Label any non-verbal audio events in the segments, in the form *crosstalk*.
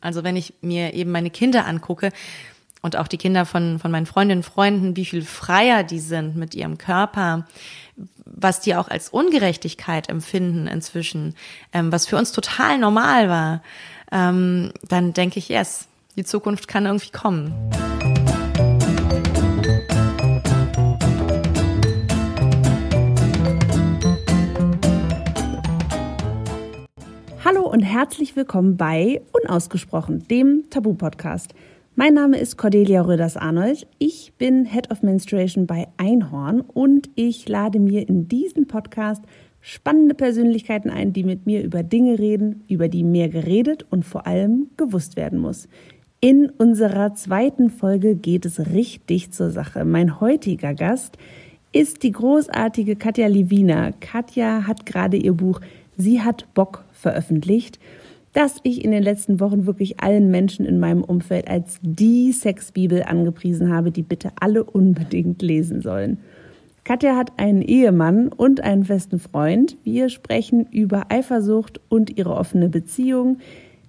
Also wenn ich mir eben meine Kinder angucke und auch die Kinder von, von meinen Freundinnen und Freunden, wie viel freier die sind mit ihrem Körper, was die auch als Ungerechtigkeit empfinden inzwischen, ähm, was für uns total normal war, ähm, dann denke ich, yes, die Zukunft kann irgendwie kommen. Und herzlich willkommen bei Unausgesprochen, dem Tabu-Podcast. Mein Name ist Cordelia Röders-Arnold. Ich bin Head of Menstruation bei Einhorn und ich lade mir in diesen Podcast spannende Persönlichkeiten ein, die mit mir über Dinge reden, über die mehr geredet und vor allem gewusst werden muss. In unserer zweiten Folge geht es richtig zur Sache. Mein heutiger Gast ist die großartige Katja Livina. Katja hat gerade ihr Buch Sie hat Bock veröffentlicht, das ich in den letzten Wochen wirklich allen Menschen in meinem Umfeld als die Sexbibel angepriesen habe, die bitte alle unbedingt lesen sollen. Katja hat einen Ehemann und einen festen Freund. Wir sprechen über Eifersucht und ihre offene Beziehung.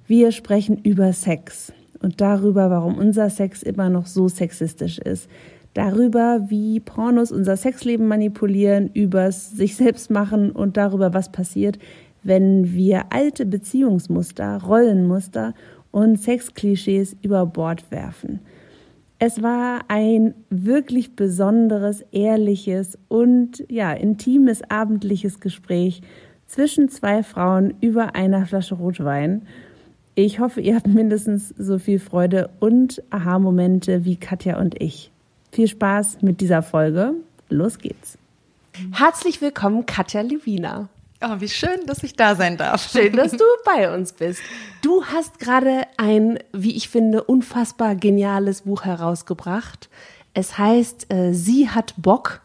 Wir sprechen über Sex und darüber, warum unser Sex immer noch so sexistisch ist. Darüber, wie Pornos unser Sexleben manipulieren, übers sich selbst machen und darüber, was passiert, wenn wir alte Beziehungsmuster, Rollenmuster und Sexklischees über Bord werfen. Es war ein wirklich besonderes, ehrliches und ja, intimes abendliches Gespräch zwischen zwei Frauen über einer Flasche Rotwein. Ich hoffe, ihr habt mindestens so viel Freude und Aha-Momente wie Katja und ich. Viel Spaß mit dieser Folge. Los geht's. Herzlich willkommen, Katja Livina. Oh, wie schön, dass ich da sein darf. Schön, dass du bei uns bist. Du hast gerade ein, wie ich finde, unfassbar geniales Buch herausgebracht. Es heißt äh, Sie hat Bock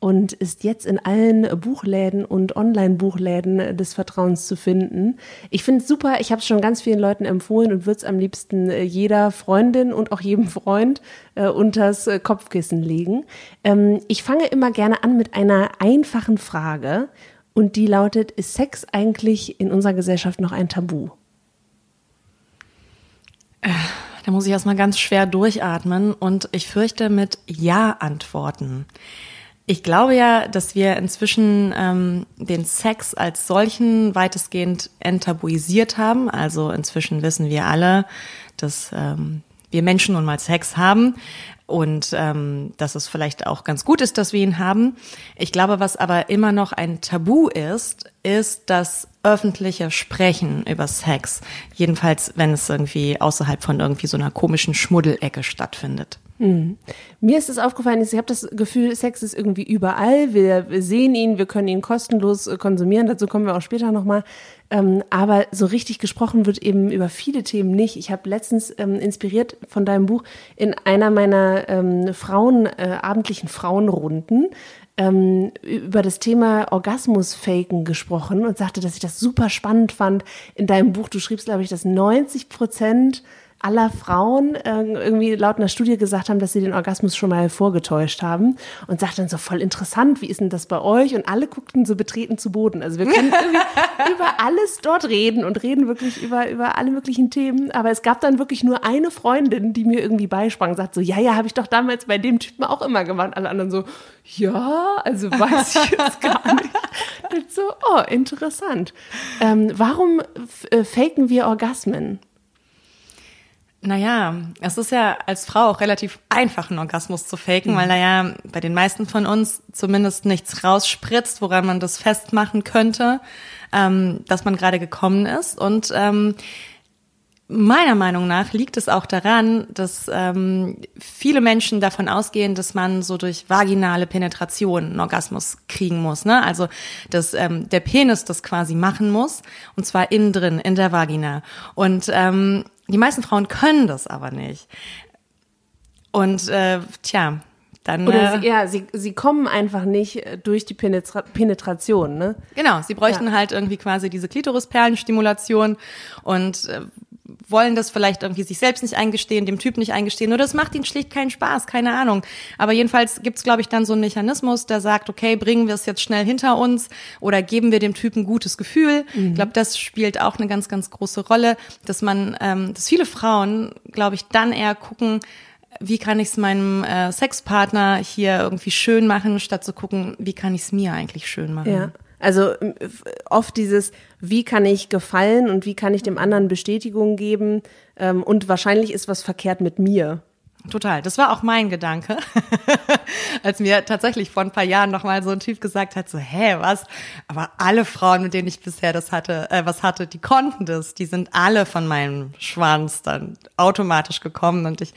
und ist jetzt in allen Buchläden und Online-Buchläden des Vertrauens zu finden. Ich finde es super, ich habe es schon ganz vielen Leuten empfohlen und würde es am liebsten äh, jeder Freundin und auch jedem Freund äh, unters äh, Kopfkissen legen. Ähm, ich fange immer gerne an mit einer einfachen Frage und die lautet, ist Sex eigentlich in unserer Gesellschaft noch ein Tabu? Äh, da muss ich erstmal ganz schwer durchatmen und ich fürchte mit Ja antworten. Ich glaube ja, dass wir inzwischen ähm, den Sex als solchen weitestgehend enttabuisiert haben. Also inzwischen wissen wir alle, dass ähm, wir Menschen nun mal Sex haben und ähm, dass es vielleicht auch ganz gut ist, dass wir ihn haben. Ich glaube, was aber immer noch ein Tabu ist, ist das öffentliche Sprechen über Sex. Jedenfalls, wenn es irgendwie außerhalb von irgendwie so einer komischen Schmuddelecke stattfindet. Mhm. Mir ist es aufgefallen, ich habe das Gefühl, Sex ist irgendwie überall. Wir, sehen ihn, wir können ihn kostenlos äh, konsumieren. Dazu kommen wir auch später nochmal. Ähm, aber so richtig gesprochen wird eben über viele Themen nicht. Ich habe letztens ähm, inspiriert von deinem Buch in einer meiner ähm, Frauen, äh, abendlichen Frauenrunden ähm, über das Thema Orgasmus-Faken gesprochen und sagte, dass ich das super spannend fand. In deinem Buch, du schriebst, glaube ich, dass 90 Prozent aller Frauen äh, irgendwie laut einer Studie gesagt haben, dass sie den Orgasmus schon mal vorgetäuscht haben und sagt dann so voll interessant, wie ist denn das bei euch? Und alle guckten so betreten zu Boden. Also wir können *laughs* irgendwie über alles dort reden und reden wirklich über, über alle möglichen Themen. Aber es gab dann wirklich nur eine Freundin, die mir irgendwie beisprang, sagt so, ja, ja, habe ich doch damals bei dem Typen auch immer gemacht. Alle anderen so, ja, also weiß ich *laughs* jetzt gar nicht. Und so, oh, interessant. Ähm, warum äh, faken wir Orgasmen? Naja, es ist ja als Frau auch relativ einfach, einen Orgasmus zu faken, mhm. weil da ja bei den meisten von uns zumindest nichts rausspritzt, woran man das festmachen könnte, ähm, dass man gerade gekommen ist. Und ähm, meiner Meinung nach liegt es auch daran, dass ähm, viele Menschen davon ausgehen, dass man so durch vaginale Penetration einen Orgasmus kriegen muss. Ne? Also dass ähm, der Penis das quasi machen muss, und zwar innen drin, in der Vagina. Und ähm, die meisten Frauen können das aber nicht. Und äh, tja, dann. Oder sie, äh, ja, sie, sie kommen einfach nicht äh, durch die Penetra Penetration, ne? Genau, sie bräuchten ja. halt irgendwie quasi diese Klitorisperlenstimulation und äh, wollen das vielleicht irgendwie sich selbst nicht eingestehen, dem Typ nicht eingestehen oder es macht ihnen schlicht keinen Spaß, keine Ahnung. Aber jedenfalls gibt's glaube ich, dann so einen Mechanismus, der sagt, okay, bringen wir es jetzt schnell hinter uns oder geben wir dem Typen gutes Gefühl. Mhm. Ich glaube, das spielt auch eine ganz, ganz große Rolle, dass man, ähm, dass viele Frauen, glaube ich, dann eher gucken, wie kann ich es meinem äh, Sexpartner hier irgendwie schön machen, statt zu gucken, wie kann ich es mir eigentlich schön machen. Ja. Also oft dieses, wie kann ich gefallen und wie kann ich dem anderen Bestätigung geben ähm, und wahrscheinlich ist was verkehrt mit mir. Total. Das war auch mein Gedanke, *laughs* als mir tatsächlich vor ein paar Jahren noch mal so ein Typ gesagt hat, so, hä, was? Aber alle Frauen, mit denen ich bisher das hatte, äh, was hatte, die konnten das. Die sind alle von meinem Schwanz dann automatisch gekommen und ich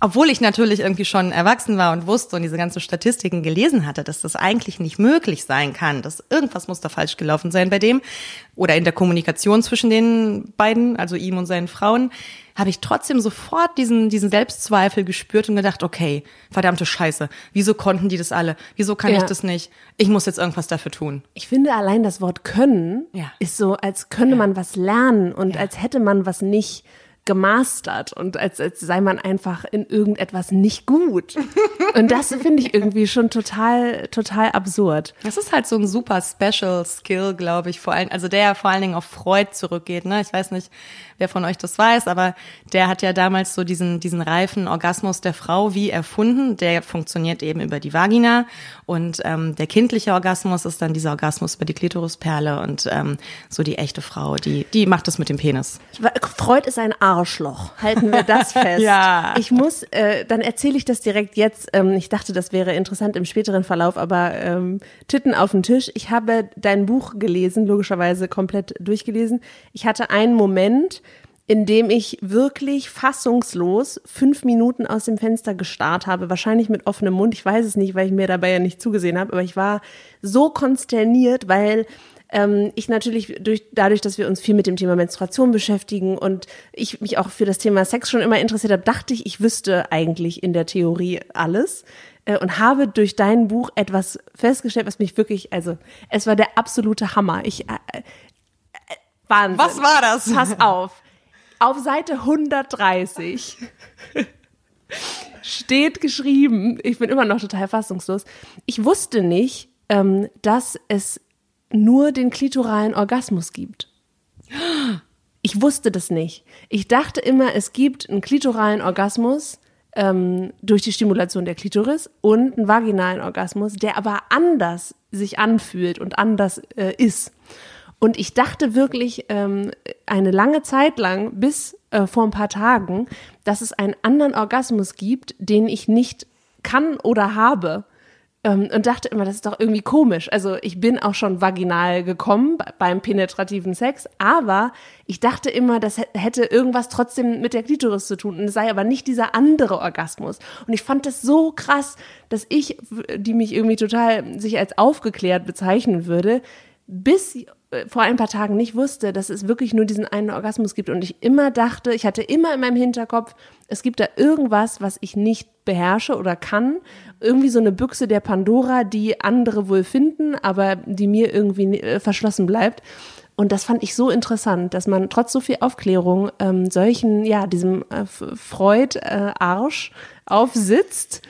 obwohl ich natürlich irgendwie schon erwachsen war und wusste und diese ganzen Statistiken gelesen hatte, dass das eigentlich nicht möglich sein kann, dass irgendwas muss da falsch gelaufen sein bei dem oder in der Kommunikation zwischen den beiden, also ihm und seinen Frauen, habe ich trotzdem sofort diesen, diesen Selbstzweifel gespürt und gedacht, okay, verdammte Scheiße, wieso konnten die das alle? Wieso kann ja. ich das nicht? Ich muss jetzt irgendwas dafür tun. Ich finde allein das Wort können ja. ist so, als könne ja. man was lernen und als hätte man was nicht gemastert und als, als sei man einfach in irgendetwas nicht gut. Und das finde ich irgendwie schon total, total absurd. Das ist halt so ein super Special Skill, glaube ich, vor allem, also der vor allen Dingen auf Freud zurückgeht, ne? Ich weiß nicht, wer von euch das weiß, aber der hat ja damals so diesen, diesen reifen Orgasmus der Frau wie erfunden. Der funktioniert eben über die Vagina und ähm, der kindliche Orgasmus ist dann dieser Orgasmus über die Klitorisperle und ähm, so die echte Frau, die, die macht das mit dem Penis. Freud ist ein Arschloch, halten wir das *laughs* fest. ja. Ich muss, äh, dann erzähle ich das direkt jetzt. Ähm, ich dachte, das wäre interessant im späteren Verlauf, aber ähm, Titten auf den Tisch. Ich habe dein Buch gelesen, logischerweise komplett durchgelesen. Ich hatte einen Moment, in dem ich wirklich fassungslos fünf Minuten aus dem Fenster gestarrt habe, wahrscheinlich mit offenem Mund. Ich weiß es nicht, weil ich mir dabei ja nicht zugesehen habe, aber ich war so konsterniert, weil ähm, ich natürlich durch, dadurch, dass wir uns viel mit dem Thema Menstruation beschäftigen und ich mich auch für das Thema Sex schon immer interessiert habe, dachte ich, ich wüsste eigentlich in der Theorie alles äh, und habe durch dein Buch etwas festgestellt, was mich wirklich, also es war der absolute Hammer. Ich äh, äh, Wahnsinn. Was war das? Pass auf auf Seite 130 steht geschrieben, ich bin immer noch total fassungslos, ich wusste nicht, ähm, dass es nur den klitoralen Orgasmus gibt. Ich wusste das nicht. Ich dachte immer, es gibt einen klitoralen Orgasmus ähm, durch die Stimulation der Klitoris und einen vaginalen Orgasmus, der aber anders sich anfühlt und anders äh, ist. Und ich dachte wirklich ähm, eine lange Zeit lang, bis äh, vor ein paar Tagen, dass es einen anderen Orgasmus gibt, den ich nicht kann oder habe. Ähm, und dachte immer, das ist doch irgendwie komisch. Also ich bin auch schon vaginal gekommen beim penetrativen Sex, aber ich dachte immer, das hätte irgendwas trotzdem mit der Klitoris zu tun und es sei aber nicht dieser andere Orgasmus. Und ich fand das so krass, dass ich, die mich irgendwie total sich als aufgeklärt bezeichnen würde, bis vor ein paar Tagen nicht wusste, dass es wirklich nur diesen einen Orgasmus gibt und ich immer dachte, ich hatte immer in meinem Hinterkopf, es gibt da irgendwas, was ich nicht beherrsche oder kann, irgendwie so eine Büchse der Pandora, die andere wohl finden, aber die mir irgendwie äh, verschlossen bleibt. Und das fand ich so interessant, dass man trotz so viel Aufklärung ähm, solchen, ja, diesem äh, Freud-Arsch äh, aufsitzt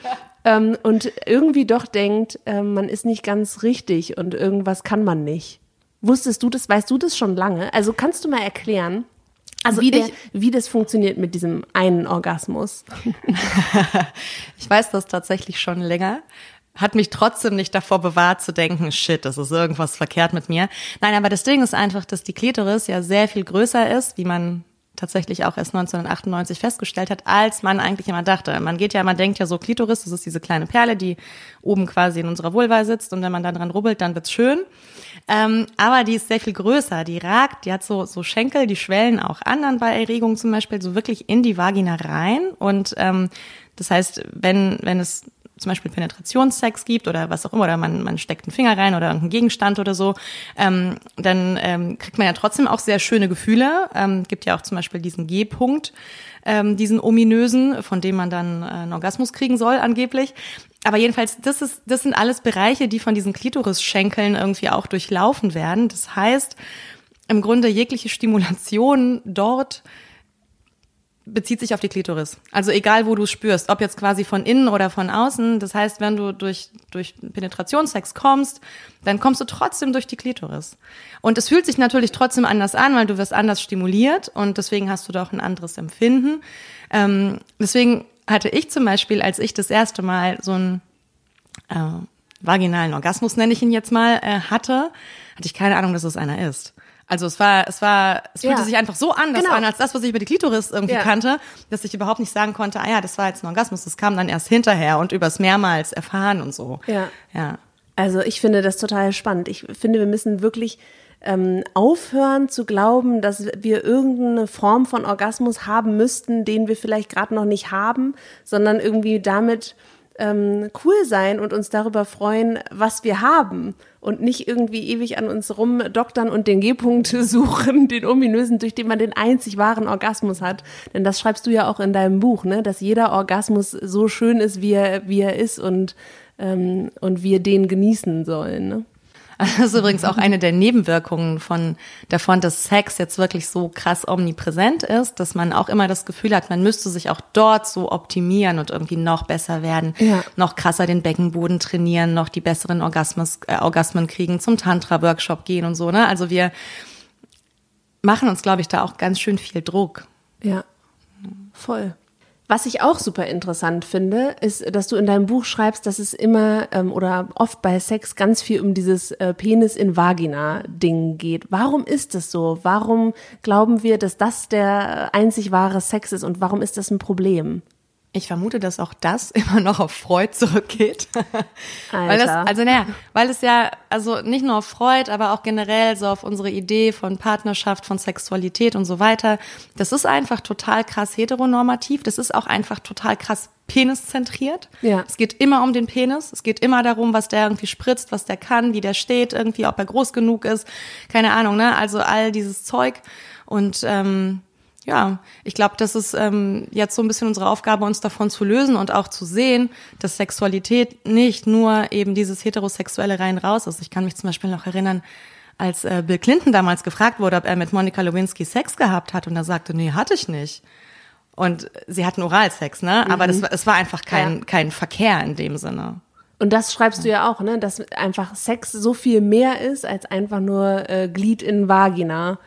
ähm, und irgendwie doch denkt, äh, man ist nicht ganz richtig und irgendwas kann man nicht. Wusstest du das, weißt du das schon lange? Also kannst du mal erklären, also wie, der, wie das funktioniert mit diesem einen Orgasmus? *laughs* ich weiß das tatsächlich schon länger. Hat mich trotzdem nicht davor bewahrt zu denken, shit, das ist irgendwas verkehrt mit mir. Nein, aber das Ding ist einfach, dass die Klitoris ja sehr viel größer ist, wie man tatsächlich auch erst 1998 festgestellt hat, als man eigentlich immer dachte. Man geht ja, man denkt ja so, Klitoris, das ist diese kleine Perle, die oben quasi in unserer Vulva sitzt und wenn man dann dran rubbelt, dann wird's schön. Ähm, aber die ist sehr viel größer, die ragt, die hat so, so Schenkel, die schwellen auch an dann bei Erregung zum Beispiel so wirklich in die Vagina rein und ähm, das heißt, wenn, wenn es zum Beispiel Penetrationssex gibt oder was auch immer, oder man, man steckt einen Finger rein oder irgendeinen Gegenstand oder so, ähm, dann ähm, kriegt man ja trotzdem auch sehr schöne Gefühle. Ähm, gibt ja auch zum Beispiel diesen G-Punkt, ähm, diesen ominösen, von dem man dann äh, einen Orgasmus kriegen soll, angeblich. Aber jedenfalls, das, ist, das sind alles Bereiche, die von diesen Klitoris-Schenkeln irgendwie auch durchlaufen werden. Das heißt, im Grunde jegliche Stimulation dort bezieht sich auf die Klitoris. Also egal, wo du es spürst, ob jetzt quasi von innen oder von außen. Das heißt, wenn du durch, durch Penetrationssex kommst, dann kommst du trotzdem durch die Klitoris. Und es fühlt sich natürlich trotzdem anders an, weil du wirst anders stimuliert und deswegen hast du doch ein anderes Empfinden. Ähm, deswegen hatte ich zum Beispiel, als ich das erste Mal so einen äh, vaginalen Orgasmus, nenne ich ihn jetzt mal, äh, hatte, hatte ich keine Ahnung, dass es einer ist. Also es war, es war, es fühlte Ja. sich einfach so anders Genau. an als das, was ich über die Klitoris irgendwie Ja. kannte, dass ich überhaupt nicht sagen konnte, ah ja, das war jetzt ein Orgasmus, das kam dann erst hinterher und übers mehrmals erfahren und so. Ja. Ja. Also ich finde das total spannend. Ich finde, wir müssen wirklich ähm, aufhören zu glauben, dass wir irgendeine Form von Orgasmus haben müssten, den wir vielleicht gerade noch nicht haben, sondern irgendwie damit ähm, cool sein und uns darüber freuen, was wir haben und nicht irgendwie ewig an uns rumdoktern und den G-Punkt *laughs* suchen, den ominösen, durch den man den einzig wahren Orgasmus hat. Denn das schreibst du ja auch in deinem Buch, ne? dass jeder Orgasmus so schön ist, wie er, wie er ist und, ähm, und wir den genießen sollen. Ne? *laughs* Das ist übrigens auch eine der Nebenwirkungen von davon, dass Sex jetzt wirklich so krass omnipräsent ist, dass man auch immer das Gefühl hat, man müsste sich auch dort so optimieren und irgendwie noch besser werden, Ja. noch krasser den Beckenboden trainieren, noch die besseren Orgasmus, äh, Orgasmen kriegen, zum Tantra-Workshop gehen und so. Ne? Also wir machen uns, glaube ich, da auch ganz schön viel Druck. Ja, voll. Was ich auch super interessant finde, ist, dass du in deinem Buch schreibst, dass es immer ähm, oder oft bei Sex ganz viel um dieses äh, Penis in Vagina Ding geht. Warum ist das so? Warum glauben wir, dass das der einzig wahre Sex ist und warum ist das ein Problem? Ich vermute, dass auch das *laughs* immer noch auf Freud zurückgeht. weil das, also naja, weil es ja, also nicht nur auf Freud, aber auch generell so auf unsere Idee von Partnerschaft, von Sexualität und so weiter. Das ist einfach total krass heteronormativ. Das ist auch einfach total krass peniszentriert. Ja. Es geht immer um den Penis. Es geht immer darum, was der irgendwie spritzt, was der kann, wie der steht, irgendwie, ob er groß genug ist. Keine Ahnung, ne? Also all dieses Zeug. Und ähm, ja, ich glaube, das ist ähm, jetzt so ein bisschen unsere Aufgabe, uns davon zu lösen und auch zu sehen, dass Sexualität nicht nur eben dieses heterosexuelle rein raus ist. Ich kann mich zum Beispiel noch erinnern, als äh, Bill Clinton damals gefragt wurde, ob er mit Monica Lewinsky Sex gehabt hat und er sagte, nee, hatte ich nicht. Und sie hatten Oralsex, ne? Aber das, war- es war einfach kein, Ja. kein Verkehr in dem Sinne. Und das schreibst du ja auch, ne? Dass einfach Sex so viel mehr ist als einfach nur äh, Glied in Vagina.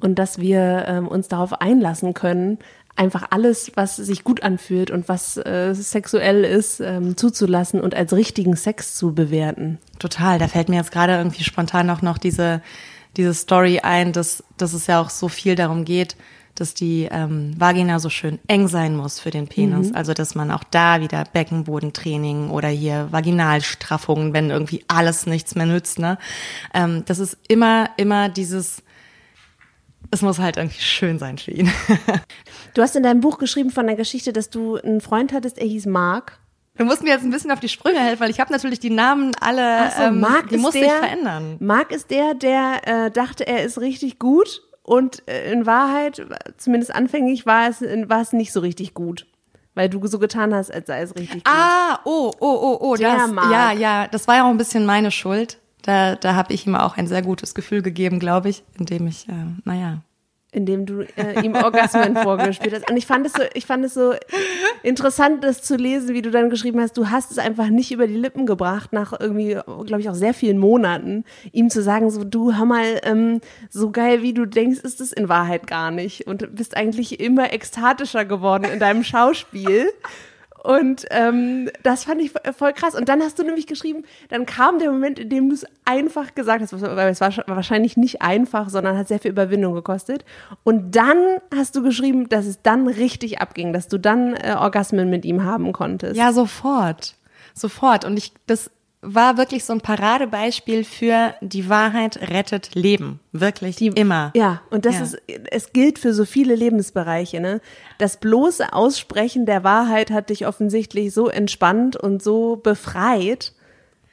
Und dass wir ähm, uns darauf einlassen können, einfach alles, was sich gut anfühlt und was äh, sexuell ist, ähm, zuzulassen und als richtigen Sex zu bewerten. Total. Da fällt mir jetzt gerade irgendwie spontan auch noch diese, diese Story ein, dass, dass es ja auch so viel darum geht, dass die ähm, Vagina so schön eng sein muss für den Penis. Also dass man auch da wieder Beckenbodentraining oder hier Vaginalstraffungen, wenn irgendwie alles nichts mehr nützt. Ne? Ähm, das ist immer, immer dieses, es muss halt irgendwie schön sein für ihn. *laughs* Du hast in deinem Buch geschrieben von der Geschichte, dass du einen Freund hattest, er hieß Mark. Du musst mir jetzt ein bisschen auf die Sprünge helfen, weil ich habe natürlich die Namen alle, Ach so, ähm, Mark die ist musste ich verändern. Mark ist der, der äh, dachte, er ist richtig gut und äh, in Wahrheit, zumindest anfänglich, war es, war es nicht so richtig gut. Weil du so getan hast, als sei es richtig gut. Ah, oh, oh, oh, oh, Der das, Mark. ja, ja, das war ja auch ein bisschen meine Schuld. Da, da habe ich ihm auch ein sehr gutes Gefühl gegeben, glaube ich, indem ich, äh, naja. Indem du äh, ihm Orgasmen *laughs* vorgespielt hast. Und ich fand es so, ich fand es so interessant, das zu lesen, wie du dann geschrieben hast, du hast es einfach nicht über die Lippen gebracht, nach irgendwie, glaube ich, auch sehr vielen Monaten, ihm zu sagen, so, du, hör mal, ähm, so geil, wie du denkst, ist es in Wahrheit gar nicht. Und bist eigentlich immer ekstatischer geworden in deinem Schauspiel. Und ähm, das fand ich voll krass. Und dann hast du nämlich geschrieben, dann kam der Moment, in dem du es einfach gesagt hast, weil es war wahrscheinlich nicht einfach, sondern hat sehr viel Überwindung gekostet. Und dann hast du geschrieben, dass es dann richtig abging, dass du dann äh, Orgasmen mit ihm haben konntest. Ja, sofort. Sofort. Und ich, das war wirklich so ein Paradebeispiel für die Wahrheit rettet Leben. Wirklich immer. Ja, und das Ja. ist, es gilt für so viele Lebensbereiche, ne? Das bloße Aussprechen der Wahrheit hat dich offensichtlich so entspannt und so befreit,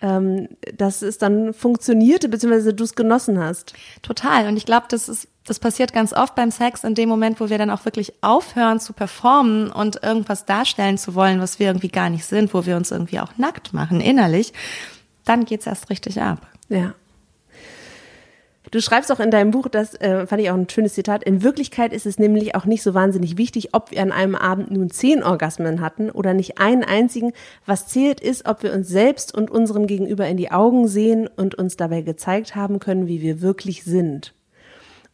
ähm, dass es dann funktionierte, beziehungsweise du es genossen hast. Total. Und ich glaube, das ist, das passiert ganz oft beim Sex in dem Moment, wo wir dann auch wirklich aufhören zu performen und irgendwas darstellen zu wollen, was wir irgendwie gar nicht sind, wo wir uns irgendwie auch nackt machen, innerlich. Dann geht's erst richtig ab. Ja. Du schreibst auch in deinem Buch, das äh, fand ich auch ein schönes Zitat, in Wirklichkeit ist es nämlich auch nicht so wahnsinnig wichtig, ob wir an einem Abend nun zehn Orgasmen hatten oder nicht einen einzigen. Was zählt ist, ob wir uns selbst und unserem Gegenüber in die Augen sehen und uns dabei gezeigt haben können, wie wir wirklich sind.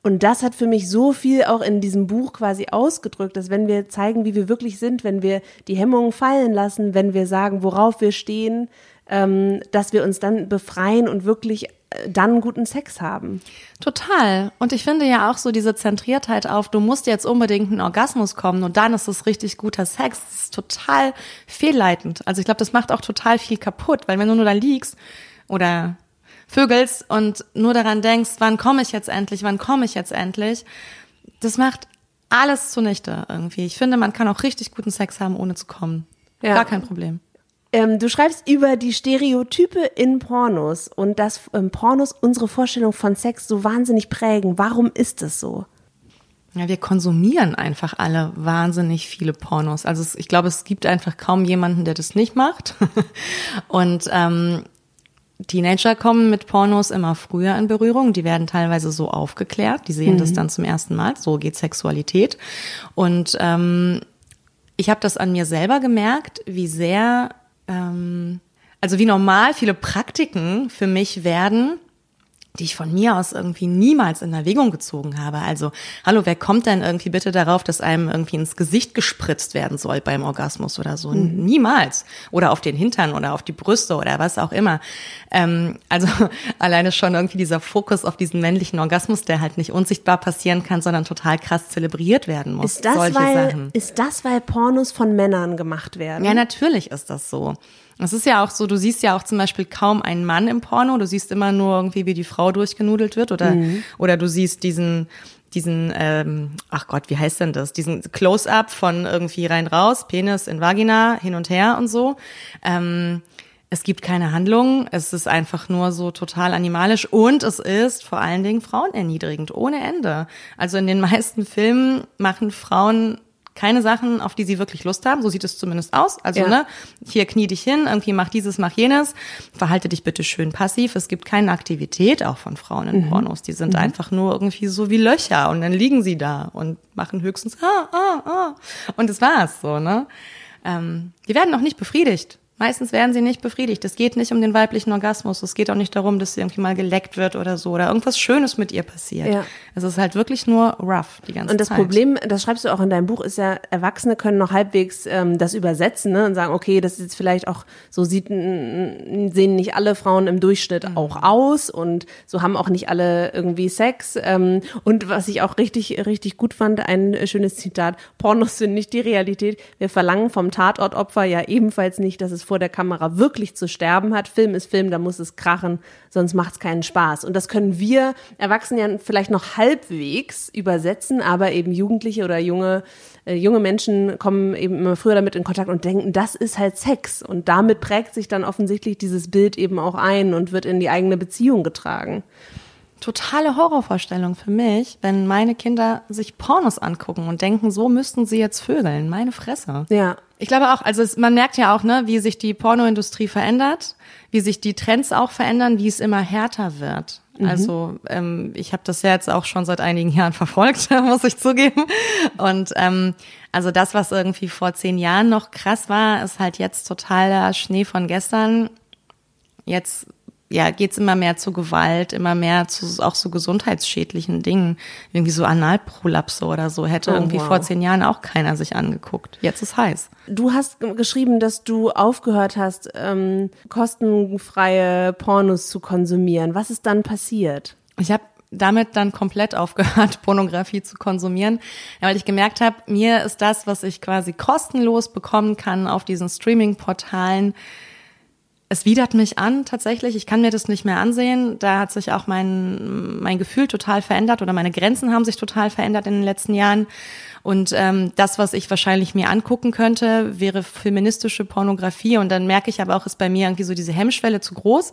Und das hat für mich so viel auch in diesem Buch quasi ausgedrückt, dass wenn wir zeigen, wie wir wirklich sind, wenn wir die Hemmungen fallen lassen, wenn wir sagen, worauf wir stehen, ähm, dass wir uns dann befreien und wirklich dann guten Sex haben. Total. Und ich finde ja auch so diese Zentriertheit auf, du musst jetzt unbedingt einen Orgasmus kommen und dann ist es richtig guter Sex. Das ist total fehlleitend. Also ich glaube, das macht auch total viel kaputt, weil wenn du nur da liegst oder vögelst und nur daran denkst, wann komme ich jetzt endlich, wann komme ich jetzt endlich, das macht alles zunichte irgendwie. Ich finde, man kann auch richtig guten Sex haben, ohne zu kommen. Ja. Gar kein Problem. Ähm, du schreibst über die Stereotype in Pornos und dass ähm, Pornos unsere Vorstellung von Sex so wahnsinnig prägen. Warum ist es so? Ja, wir konsumieren einfach alle wahnsinnig viele Pornos. Also es, ich glaube, es gibt einfach kaum jemanden, der das nicht macht. *laughs* und ähm, Teenager kommen mit Pornos immer früher in Berührung. Die werden teilweise so aufgeklärt. Die sehen mhm. das dann zum ersten Mal. So geht Sexualität. Und ähm, ich habe das an mir selber gemerkt, wie sehr, ähm, also wie normal viele Praktiken für mich werden, die ich von mir aus irgendwie niemals in Erwägung gezogen habe. Also, hallo, wer kommt denn irgendwie bitte darauf, dass einem irgendwie ins Gesicht gespritzt werden soll beim Orgasmus oder so? Mhm. Niemals. Oder auf den Hintern oder auf die Brüste oder was auch immer. Ähm, also *laughs* alleine schon irgendwie dieser Fokus auf diesen männlichen Orgasmus, der halt nicht unsichtbar passieren kann, sondern total krass zelebriert werden muss. Ist das, solche weil, Sachen. ist das, weil Pornos von Männern gemacht werden? Ja, natürlich ist das so. Es ist ja auch so, du siehst ja auch zum Beispiel kaum einen Mann im Porno, du siehst immer nur irgendwie, wie die Frau durchgenudelt wird oder, mhm. oder du siehst diesen, diesen, ähm, ach Gott, wie heißt denn das? Diesen Close-up von irgendwie rein raus, Penis in Vagina, hin und her und so. Ähm, es gibt keine Handlung, es ist einfach nur so total animalisch und es ist vor allen Dingen frauenerniedrigend, ohne Ende. Also in den meisten Filmen machen Frauen keine Sachen, auf die sie wirklich Lust haben. So sieht es zumindest aus. Also, ja. ne, hier knie dich hin, irgendwie mach dieses, mach jenes. Verhalte dich bitte schön passiv. Es gibt keine Aktivität auch von Frauen in mhm. Pornos. Die sind mhm. einfach nur irgendwie so wie Löcher und dann liegen sie da und machen höchstens ah, ah, ah. Und das war's so, ne? Ähm, die werden noch nicht befriedigt. Meistens werden sie nicht befriedigt. Es geht nicht um den weiblichen Orgasmus. Es geht auch nicht darum, dass sie irgendwie mal geleckt wird oder so oder irgendwas Schönes mit ihr passiert. Ja. Es ist halt wirklich nur rough die ganze Zeit. Und das Zeit. Problem, das schreibst du auch in deinem Buch, ist ja, Erwachsene können noch halbwegs ähm, das übersetzen ne, und sagen, okay, das ist jetzt vielleicht auch, so sieht, sehen nicht alle Frauen im Durchschnitt mhm. auch aus und so haben auch nicht alle irgendwie Sex. Ähm, und was ich auch richtig, richtig gut fand, ein schönes Zitat, Pornos sind nicht die Realität. Wir verlangen vom Tatortopfer ja ebenfalls nicht, dass es vor der Kamera wirklich zu sterben hat. Film ist Film, da muss es krachen, sonst macht es keinen Spaß. Und das können wir Erwachsene ja vielleicht noch halbwegs übersetzen, aber eben Jugendliche oder junge, äh, junge Menschen kommen eben immer früher damit in Kontakt und denken, das ist halt Sex. Und damit prägt sich dann offensichtlich dieses Bild eben auch ein und wird in die eigene Beziehung getragen totale Horrorvorstellung für mich, wenn meine Kinder sich Pornos angucken und denken, so müssten sie jetzt vögeln. Meine Fresse. Ja. Ich glaube auch, also es, man merkt ja auch, ne, wie sich die Pornoindustrie verändert, wie sich die Trends auch verändern, wie es immer härter wird. Mhm. Also ähm, ich habe das ja jetzt auch schon seit einigen *laughs* Jahren verfolgt, *laughs* muss ich zugeben. Und ähm, also das, was irgendwie vor zehn Jahren noch krass war, ist halt jetzt totaler Schnee von gestern. Jetzt ja, geht's immer mehr zu Gewalt, immer mehr zu auch so gesundheitsschädlichen Dingen. Irgendwie so Analprolapse oder so. Hätte oh, irgendwie wow. vor zehn Jahren auch keiner sich angeguckt. Jetzt ist heiß. Du hast geschrieben, dass du aufgehört hast, ähm, kostenfreie Pornos zu konsumieren. Was ist dann passiert? Ich habe damit dann komplett *laughs* aufgehört, Pornografie zu konsumieren, weil ich gemerkt habe, mir ist das, was ich quasi kostenlos bekommen kann auf diesen Streaming-Portalen, es widert mich an tatsächlich. Ich kann mir das nicht mehr ansehen. Da hat sich auch mein, mein Gefühl total verändert oder meine Grenzen haben sich total verändert in den letzten Jahren. Und ähm, das, was ich wahrscheinlich mir angucken könnte, wäre feministische Pornografie. Und dann merke ich aber auch, ist bei mir irgendwie so diese Hemmschwelle zu groß,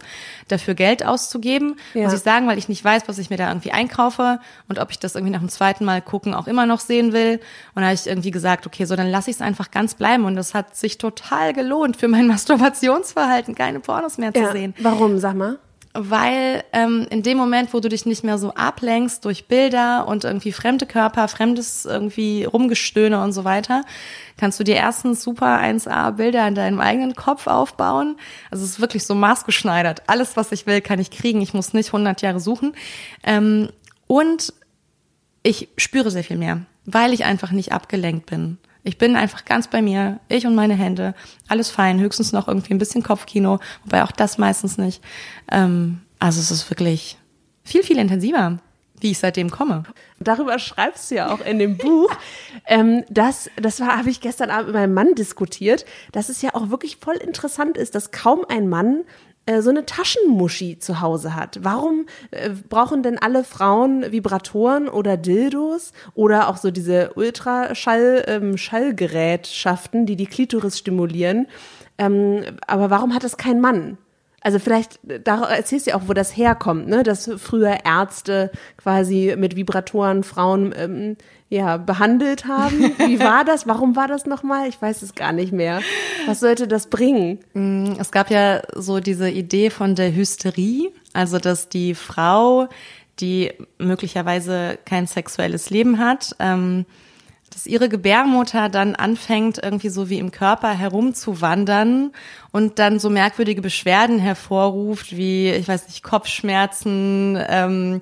dafür Geld auszugeben. Ja. Muss ich sagen, weil ich nicht weiß, was ich mir da irgendwie einkaufe und ob ich das irgendwie nach dem zweiten Mal gucken auch immer noch sehen will. Und da habe ich irgendwie gesagt, okay, so dann lasse ich es einfach ganz bleiben. Und das hat sich total gelohnt für mein *laughs* Masturbationsverhalten, keine Pornos mehr zu ja. sehen. Warum, sag mal? Weil ähm, in dem Moment, wo du dich nicht mehr so ablenkst durch Bilder und irgendwie fremde Körper, fremdes irgendwie Rumgestöhne und so weiter, kannst du dir erstens super 1A Bilder in deinem eigenen Kopf aufbauen. Also es ist wirklich so maßgeschneidert. Alles, was ich will, kann ich kriegen. Ich muss nicht 100 Jahre suchen. Ähm, und ich spüre sehr viel mehr, weil ich einfach nicht abgelenkt bin. Ich bin einfach ganz bei mir, ich und meine Hände, alles fein, höchstens noch irgendwie ein bisschen Kopfkino, wobei auch das meistens nicht. Ähm, also es ist wirklich viel, viel intensiver, wie ich seitdem komme. Darüber schreibst du ja auch in dem Buch. *laughs* ähm, das das war, habe ich gestern Abend mit meinem Mann diskutiert, dass es ja auch wirklich voll interessant ist, dass kaum ein Mann äh, so eine Taschenmuschi zu Hause hat. Warum äh, brauchen denn alle Frauen Vibratoren oder Dildos oder auch so diese Ultraschall ähm, die die Klitoris stimulieren? Ähm, aber warum hat das kein Mann? Also vielleicht, da erzählst du ja auch, wo das herkommt, ne? Dass früher Ärzte quasi mit Vibratoren Frauen ähm, ja behandelt haben. Wie *laughs* war das? Warum war das nochmal? Ich weiß es gar nicht mehr. Was sollte das bringen? Mm, es gab ja so diese Idee von der Hysterie, also dass die Frau, die möglicherweise kein sexuelles Leben hat, ähm, dass ihre Gebärmutter dann anfängt, irgendwie so wie im Körper herumzuwandern und dann so merkwürdige Beschwerden hervorruft, wie, ich weiß nicht, Kopfschmerzen, ähm,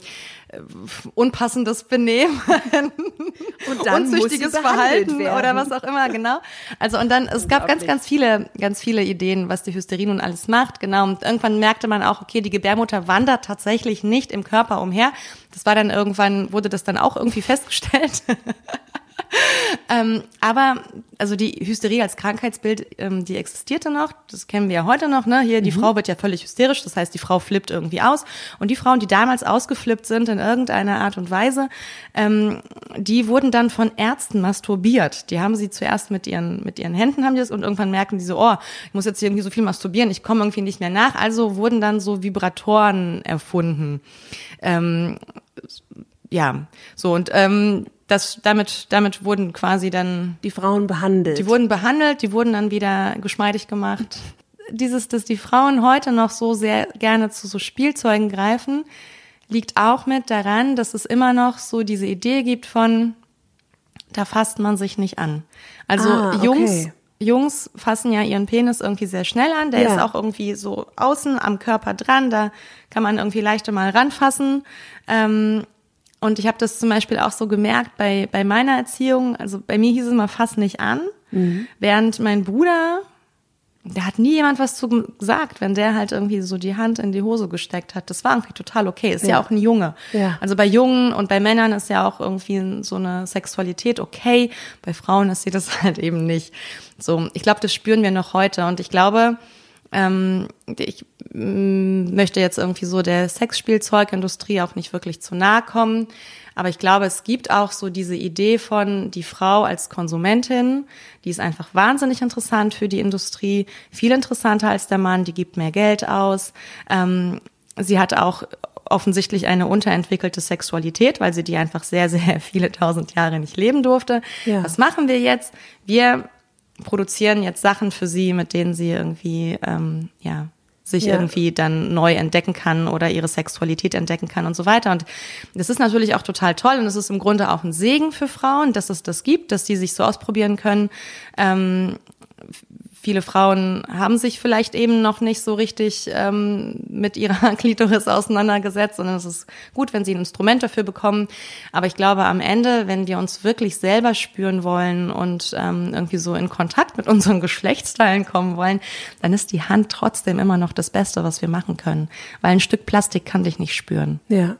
unpassendes Benehmen, *laughs* und dann unzüchtiges Verhalten werden. oder was auch immer, genau. Also und dann, es gab ganz, ganz viele, ganz viele Ideen, was die Hysterie nun alles macht, genau. Und irgendwann merkte man auch, okay, die Gebärmutter wandert tatsächlich nicht im Körper umher. Das war dann irgendwann, wurde das dann auch irgendwie festgestellt. *laughs* *laughs* ähm, aber also die Hysterie als Krankheitsbild, ähm, die existierte noch, das kennen wir ja heute noch, ne? Hier, die mhm. Frau wird ja völlig hysterisch, das heißt, die Frau flippt irgendwie aus. Und die Frauen, die damals ausgeflippt sind in irgendeiner Art und Weise, ähm, die wurden dann von Ärzten masturbiert. Die haben sie zuerst mit ihren, mit ihren Händen haben die das und irgendwann merken die so, oh, ich muss jetzt irgendwie so viel masturbieren, ich komme irgendwie nicht mehr nach. Also wurden dann so Vibratoren erfunden. Ähm, ja, so und ähm, das damit damit wurden quasi dann die Frauen behandelt. Die wurden behandelt, die wurden dann wieder geschmeidig gemacht. Dieses, dass die Frauen heute noch so sehr gerne zu so Spielzeugen greifen, liegt auch mit daran, dass es immer noch so diese Idee gibt von da fasst man sich nicht an. Also ah, okay. Jungs Jungs fassen ja ihren Penis irgendwie sehr schnell an. Der ja. ist auch irgendwie so außen am Körper dran. Da kann man irgendwie leichter mal ranfassen. Ähm, und ich habe das zum Beispiel auch so gemerkt bei, bei meiner Erziehung. Also bei mir hieß es mal fast nicht an, mhm. während mein Bruder, der hat nie jemand was zu gesagt, wenn der halt irgendwie so die Hand in die Hose gesteckt hat. Das war irgendwie total okay. Ist ja, ja auch ein Junge. Ja. Also bei Jungen und bei Männern ist ja auch irgendwie so eine Sexualität okay. Bei Frauen ist sie das *laughs* halt eben nicht. So, ich glaube, das spüren wir noch heute. Und ich glaube, ähm, ich mm, möchte jetzt irgendwie so der Sexspielzeugindustrie auch nicht wirklich zu nahe kommen. Aber ich glaube, es gibt auch so diese Idee von die Frau als Konsumentin, die ist einfach wahnsinnig interessant für die Industrie, viel interessanter als der Mann, die gibt mehr Geld aus. Ähm, sie hat auch offensichtlich eine unterentwickelte Sexualität, weil sie die einfach sehr, sehr *laughs* viele tausend Jahre nicht leben durfte. Ja. Was machen wir jetzt? Wir produzieren jetzt Sachen für sie, mit denen sie irgendwie, ähm, ja, sich ja. irgendwie dann neu entdecken kann oder ihre Sexualität entdecken kann und so weiter. Und das ist natürlich auch total toll und es ist im Grunde auch ein Segen für Frauen, dass es das gibt, dass die sich so ausprobieren können. Ähm, viele Frauen haben sich vielleicht eben noch nicht so richtig ähm, mit ihrer *laughs* Klitoris auseinandergesetzt, sondern es ist gut, wenn sie ein Instrument dafür bekommen. Aber ich glaube, am Ende, wenn wir uns wirklich selber spüren wollen und ähm, irgendwie so in Kontakt mit unseren *laughs* Geschlechtsteilen kommen wollen, dann ist die Hand trotzdem immer noch das Beste, was wir machen können. Weil ein Stück Plastik kann dich nicht spüren. Ja.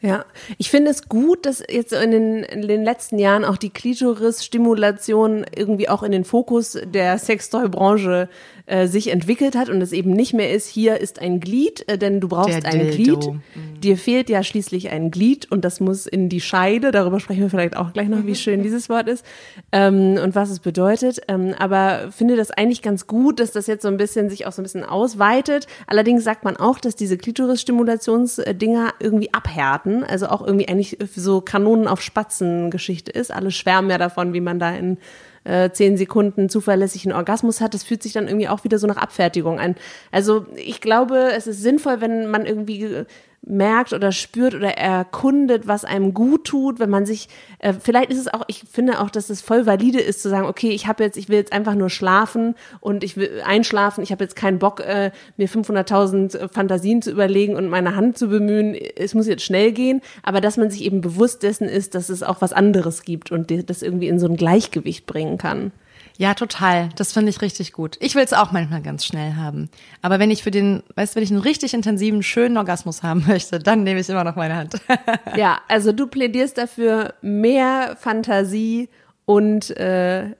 Ja, ich finde es gut, dass jetzt in den, in den letzten Jahren auch die Klitoris-Stimulation irgendwie auch in den Fokus der Sextoy-Branche äh, sich entwickelt hat und es eben nicht mehr ist, hier ist ein Glied, äh, denn du brauchst Der ein Glied. Mhm. Dir fehlt ja schließlich ein Glied und das muss in die Scheide. Darüber sprechen wir vielleicht auch gleich noch, wie schön dieses Wort ist ähm, und was es bedeutet. Ähm, aber finde das eigentlich ganz gut, dass das jetzt so ein bisschen sich auch so ein bisschen ausweitet. Allerdings sagt man auch, dass diese Klitoris-Stimulationsdinger irgendwie abhärten starten. Also auch irgendwie eigentlich so Kanonen auf Spatzen Geschichte ist. Alle schwärmen ja davon, wie man da in äh, zehn Sekunden zuverlässigen Orgasmus hat, das fühlt sich dann irgendwie auch wieder so nach Abfertigung an. Also ich glaube, es ist sinnvoll, wenn man irgendwie merkt oder spürt oder erkundet, was einem gut tut, wenn man sich, äh, vielleicht ist es auch, ich finde auch, dass es voll valide ist zu sagen, okay, ich habe jetzt, ich will jetzt einfach nur schlafen und ich will einschlafen, ich habe jetzt keinen Bock, äh, mir 500.000 Fantasien zu überlegen und meine Hand zu bemühen, es muss jetzt schnell gehen, aber dass man sich eben bewusst dessen ist, dass es auch was anderes gibt und das irgendwie in so ein Gleichgewicht bringen kann. Ja, total. Das finde ich richtig gut. Ich will es auch manchmal ganz schnell haben. Aber wenn ich für den, weißt du, wenn ich einen richtig intensiven, schönen Orgasmus haben möchte, dann nehme ich immer noch meine Hand. *laughs* ja, also du plädierst dafür mehr Fantasie und äh,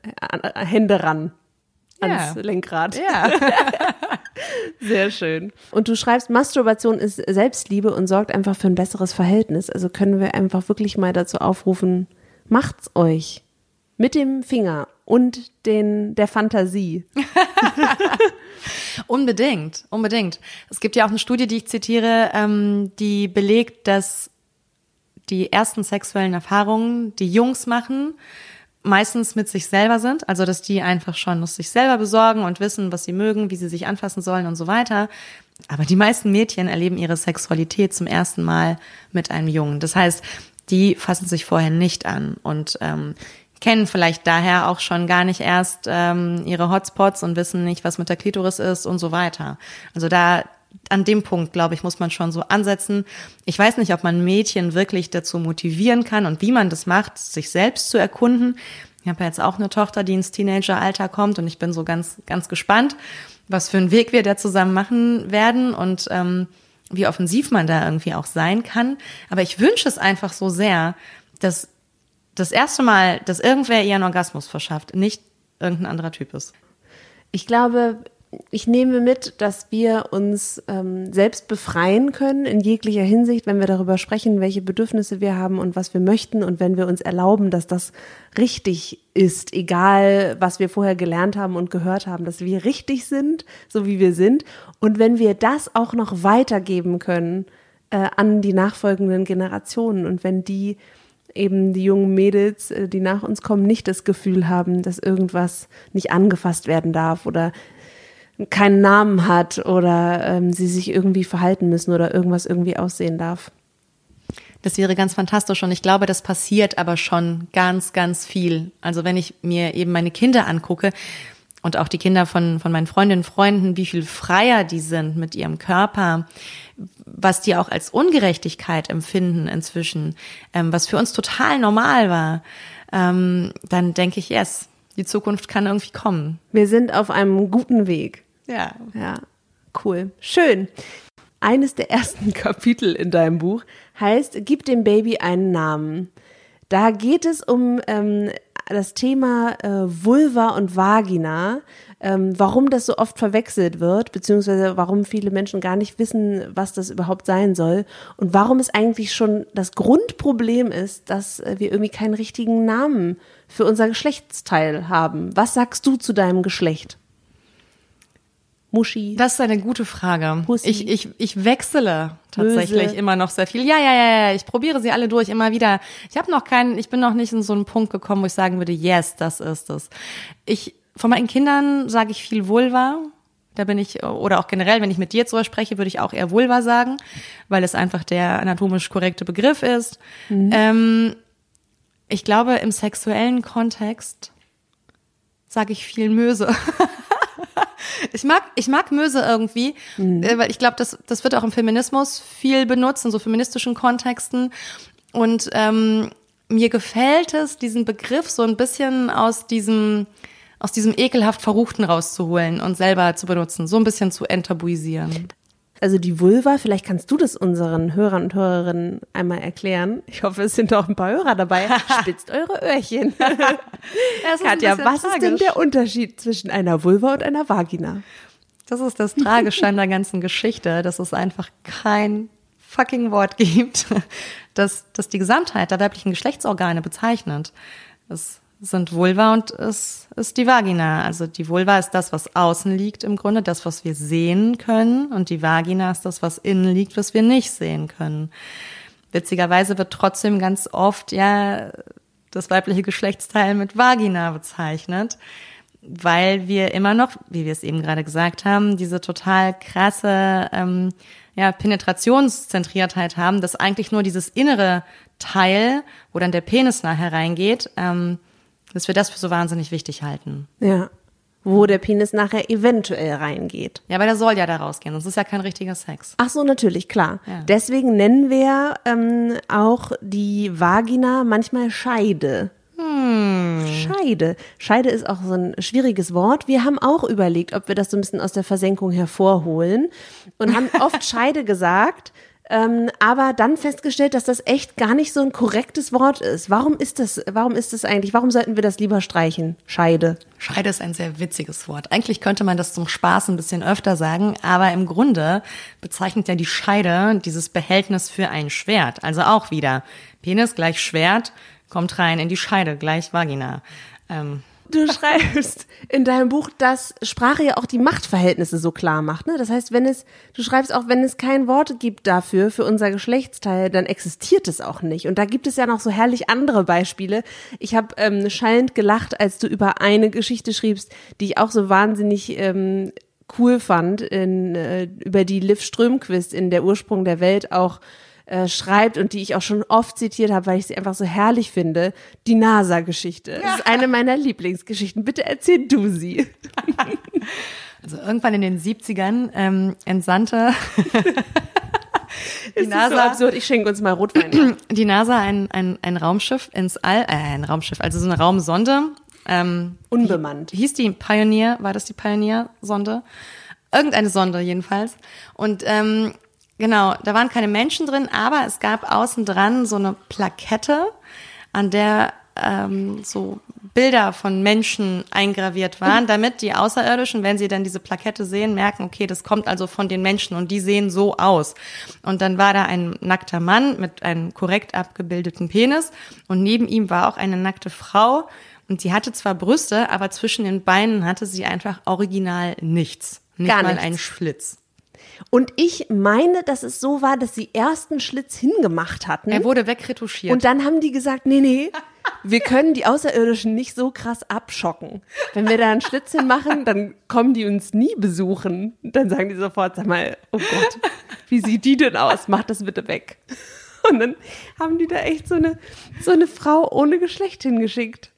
Hände ran ans ja. Lenkrad. Ja. *laughs* Sehr schön. Und du schreibst, Masturbation ist Selbstliebe und sorgt einfach für ein besseres Verhältnis. Also können wir einfach wirklich mal dazu aufrufen, macht's euch mit dem Finger und den, der Fantasie. *laughs* unbedingt, unbedingt. Es gibt ja auch eine Studie, die ich zitiere, ähm, die belegt, dass die ersten sexuellen Erfahrungen, die Jungs machen, meistens mit sich selber sind, also dass die einfach schon sich selber besorgen und wissen, was sie mögen, wie sie sich anfassen sollen und so weiter. Aber die meisten Mädchen erleben ihre Sexualität zum ersten Mal mit einem Jungen. Das heißt, die fassen sich vorher nicht an und ähm, kennen vielleicht daher auch schon gar nicht erst ähm, ihre Hotspots und wissen nicht, was mit der Klitoris ist und so weiter. Also da an dem Punkt, glaube ich, muss man schon so ansetzen. Ich weiß nicht, ob man Mädchen wirklich dazu motivieren kann und wie man das macht, sich selbst zu erkunden. Ich habe ja jetzt auch eine Tochter, die ins Teenageralter kommt und ich bin so ganz, ganz gespannt, was für einen Weg wir da zusammen machen werden und ähm, wie offensiv man da irgendwie auch sein kann. Aber ich wünsche es einfach so sehr, dass das erste Mal, dass irgendwer ihren Orgasmus verschafft, nicht irgendein anderer Typ ist. Ich glaube, ich nehme mit, dass wir uns ähm, selbst befreien können in jeglicher Hinsicht, wenn wir darüber sprechen, welche Bedürfnisse wir haben und was wir möchten und wenn wir uns erlauben, dass das richtig ist, egal was wir vorher gelernt haben und gehört haben, dass wir richtig sind, so wie wir sind. Und wenn wir das auch noch weitergeben können äh, an die nachfolgenden Generationen und wenn die eben die jungen Mädels, äh, die nach uns kommen, nicht das Gefühl haben, dass irgendwas nicht angefasst werden darf oder keinen Namen hat oder ähm, sie sich irgendwie verhalten müssen oder irgendwas irgendwie aussehen darf. Das wäre ganz fantastisch und ich glaube, das passiert aber schon ganz, ganz viel. Also wenn ich mir eben meine Kinder angucke und auch die Kinder von, von meinen Freundinnen und Freunden, wie viel freier die sind mit ihrem Körper, was die auch als Ungerechtigkeit empfinden inzwischen, ähm, was für uns total normal war, ähm, dann denke ich, yes, die Zukunft kann irgendwie kommen. Wir sind auf einem guten Weg. Ja. Ja, cool. Schön. Eines der ersten *laughs* Kapitel in deinem Buch heißt, gib dem Baby einen Namen. Da geht es um ähm, das Thema äh, Vulva und Vagina, ähm, warum das so oft verwechselt wird, beziehungsweise warum viele Menschen gar nicht wissen, was das überhaupt sein soll und warum es eigentlich schon das Grundproblem ist, dass äh, wir irgendwie keinen richtigen Namen für unser Geschlechtsteil haben. Was sagst du zu deinem Geschlecht? Muschi? Das ist eine gute Frage. Pussy. Ich, ich, ich wechsle tatsächlich Böse. immer noch sehr viel. Ja, ja, ja, ja. Ich probiere sie alle durch, immer wieder. Ich habe noch keinen, ich bin noch nicht in so einen Punkt gekommen, wo ich sagen würde, yes, das ist es. Ich, von meinen Kindern sage ich viel Vulva. Da bin ich, oder auch generell, wenn ich mit dir so spreche, würde ich auch eher Vulva sagen, weil es einfach der anatomisch korrekte Begriff ist. Mhm. Ähm, ich glaube, im sexuellen Kontext sage ich viel Möse. *laughs* Ich mag, ich mag Möse irgendwie, mhm. Äh, weil ich glaube, das, das wird auch im Feminismus viel benutzt, in so feministischen Kontexten. Und ähm, mir gefällt es, diesen Begriff so ein bisschen aus diesem, aus diesem ekelhaft Verruchten rauszuholen und selber zu benutzen, so ein bisschen zu enttabuisieren. Also die Vulva, vielleicht kannst du das unseren Hörern und Hörerinnen einmal erklären. Ich hoffe, es sind auch ein paar Hörer dabei. *laughs* Spitzt eure Öhrchen. *laughs* Katja, was tragisch. ist denn der Unterschied zwischen einer Vulva und einer Vagina? Das ist das Tragische an der ganzen Geschichte, dass es einfach kein fucking Wort gibt, *laughs* das, das die Gesamtheit der weiblichen Geschlechtsorgane bezeichnet. Es sind Vulva und es ist die Vagina. Also die Vulva ist das, was außen liegt im Grunde, das, was wir sehen können. Und die Vagina ist das, was innen liegt, was wir nicht sehen können. witzigerweise wird trotzdem ganz oft ja das weibliche Geschlechtsteil mit Vagina bezeichnet, weil wir immer noch, wie wir es eben gerade gesagt haben, diese total krasse ähm, ja, Penetrationszentriertheit haben, dass eigentlich nur dieses innere Teil, wo dann der Penis nachher reingeht, ähm, dass wir das für so wahnsinnig wichtig halten. Ja. Wo der Penis nachher eventuell reingeht. Ja, aber der soll ja da rausgehen, sonst ist ja kein richtiger Sex. Ach so, natürlich, klar. Ja. Deswegen nennen wir ähm, auch die Vagina manchmal Scheide. Hm. Scheide. Scheide ist auch so ein schwieriges Wort. Wir haben auch überlegt, ob wir das so ein bisschen aus der Versenkung hervorholen und haben oft *laughs* Scheide gesagt, ähm, aber dann festgestellt, dass das echt gar nicht so ein korrektes Wort ist. Warum ist das, warum ist das eigentlich, warum sollten wir das lieber streichen? Scheide. Scheide ist ein sehr witziges Wort. Eigentlich könnte man das zum Spaß ein bisschen öfter sagen, aber im Grunde bezeichnet ja die Scheide dieses Behältnis für ein Schwert. Also auch wieder Penis gleich Schwert, kommt rein in die Scheide gleich Vagina. Ähm, Du schreibst in deinem Buch, dass Sprache ja auch die Machtverhältnisse so klar macht. Ne? Das heißt, wenn es, du schreibst auch, wenn es kein Wort gibt dafür, für unser Geschlechtsteil, dann existiert es auch nicht. Und da gibt es ja noch so herrlich andere Beispiele. Ich habe ähm, schallend gelacht, als du über eine Geschichte schriebst, die ich auch so wahnsinnig ähm, cool fand, in, äh, über die Liv Strömquist in Der Ursprung der Welt auch äh, schreibt und die ich auch schon oft zitiert habe, weil ich sie einfach so herrlich finde, die NASA-Geschichte. Das ist *laughs* eine meiner Lieblingsgeschichten. Bitte erzähl du sie. *laughs* also irgendwann in den 70ern ähm, entsandte *laughs* die NASA so absurd. Ich schenke uns mal Rotwein. *clears throat* die NASA ein, ein, ein Raumschiff ins All, äh, ein Raumschiff, also so eine Raumsonde. Ähm, Unbemannt. Hieß die Pioneer, war das die Pioneer-Sonde? Irgendeine Sonde jedenfalls. Und ähm, genau, da waren keine Menschen drin, aber es gab außen dran so eine Plakette, an der ähm, so Bilder von Menschen eingraviert waren, damit die Außerirdischen, wenn sie dann diese Plakette sehen, merken, okay, das kommt also von den Menschen und die sehen so aus. Und dann war da ein nackter Mann mit einem korrekt abgebildeten Penis und neben ihm war auch eine nackte Frau und die hatte zwar Brüste, aber zwischen den Beinen hatte sie einfach original nichts. Nicht Gar mal nichts. einen Schlitz. Und ich meine, dass es so war, dass sie erst einen Schlitz hingemacht hatten. Er wurde wegretuschiert. Und dann haben die gesagt, nee, nee, wir können die Außerirdischen nicht so krass abschocken. Wenn wir da einen Schlitz hinmachen, dann kommen die uns nie besuchen. Dann sagen die sofort, sag mal, oh Gott, wie sieht die denn aus? Mach das bitte weg. Und dann haben die da echt so eine, so eine Frau ohne Geschlecht hingeschickt.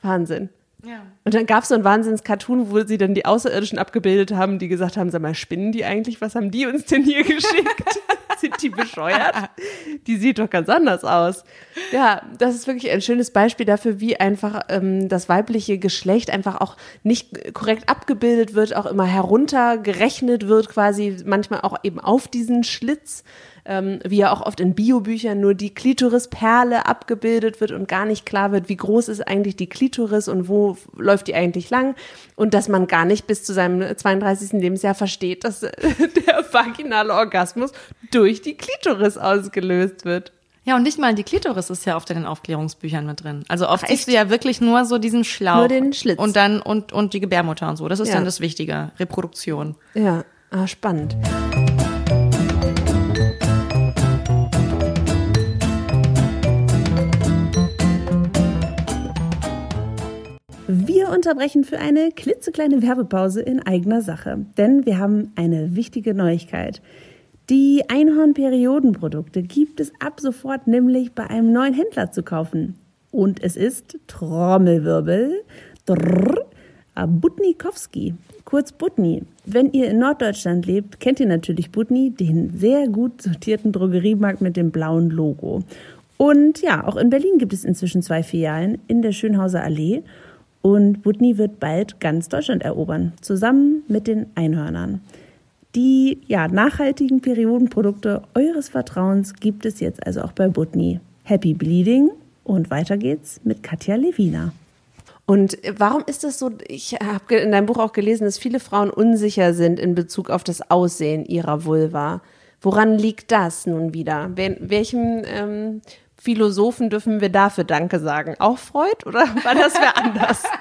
Wahnsinn. Ja. Und dann gab es so einen Wahnsinns-Cartoon, wo sie dann die Außerirdischen abgebildet haben, die gesagt haben, sag mal, spinnen die eigentlich? Was haben die uns denn hier *laughs* geschickt? *laughs* Sind die bescheuert? Die sieht doch ganz anders aus. Ja, das ist wirklich ein schönes Beispiel dafür, wie einfach ähm, das weibliche Geschlecht einfach auch nicht korrekt abgebildet wird, auch immer heruntergerechnet wird, quasi manchmal auch eben auf diesen Schlitz ähm, wie ja auch oft in Biobüchern nur die Klitorisperle abgebildet wird und gar nicht klar wird, wie groß ist eigentlich die Klitoris und wo läuft die eigentlich lang und dass man gar nicht bis zu seinem 32. Lebensjahr versteht, dass *laughs* der vaginale Orgasmus durch die Klitoris ausgelöst wird. Ja, und nicht mal die Klitoris ist ja oft in den Aufklärungsbüchern mit drin. Also oft Ach, siehst du ja wirklich nur so diesen Schlauch. Nur den Schlitz. Und dann, und, und die Gebärmutter und so. Das ist Ja. dann das Wichtige. Reproduktion. Ja, ah, spannend. Unterbrechen für eine klitzekleine Werbepause in eigener Sache, denn wir haben eine wichtige Neuigkeit. Die Einhorn-Periodenprodukte gibt es ab sofort nämlich bei einem neuen Händler zu kaufen. Und es ist Trommelwirbel. Drrr, Butnikowski, kurz Butni. Wenn ihr in Norddeutschland lebt, kennt ihr natürlich Butni, den sehr gut sortierten Drogeriemarkt mit dem blauen Logo. Und ja, auch in Berlin gibt es inzwischen zwei Filialen in der Schönhauser Allee. Und Butni wird bald ganz Deutschland erobern, zusammen mit den Einhörnern. Die ja, nachhaltigen Periodenprodukte eures Vertrauens gibt es jetzt also auch bei Butni. Happy Bleeding und weiter geht's mit Katja Lewina. Und warum ist das so? Ich habe in deinem Buch auch gelesen, dass viele Frauen unsicher sind in Bezug auf das Aussehen ihrer Vulva. Woran liegt das nun wieder? Welchem ähm, Philosophen dürfen wir dafür Danke sagen? Auch Freud oder war das wer anders? *laughs*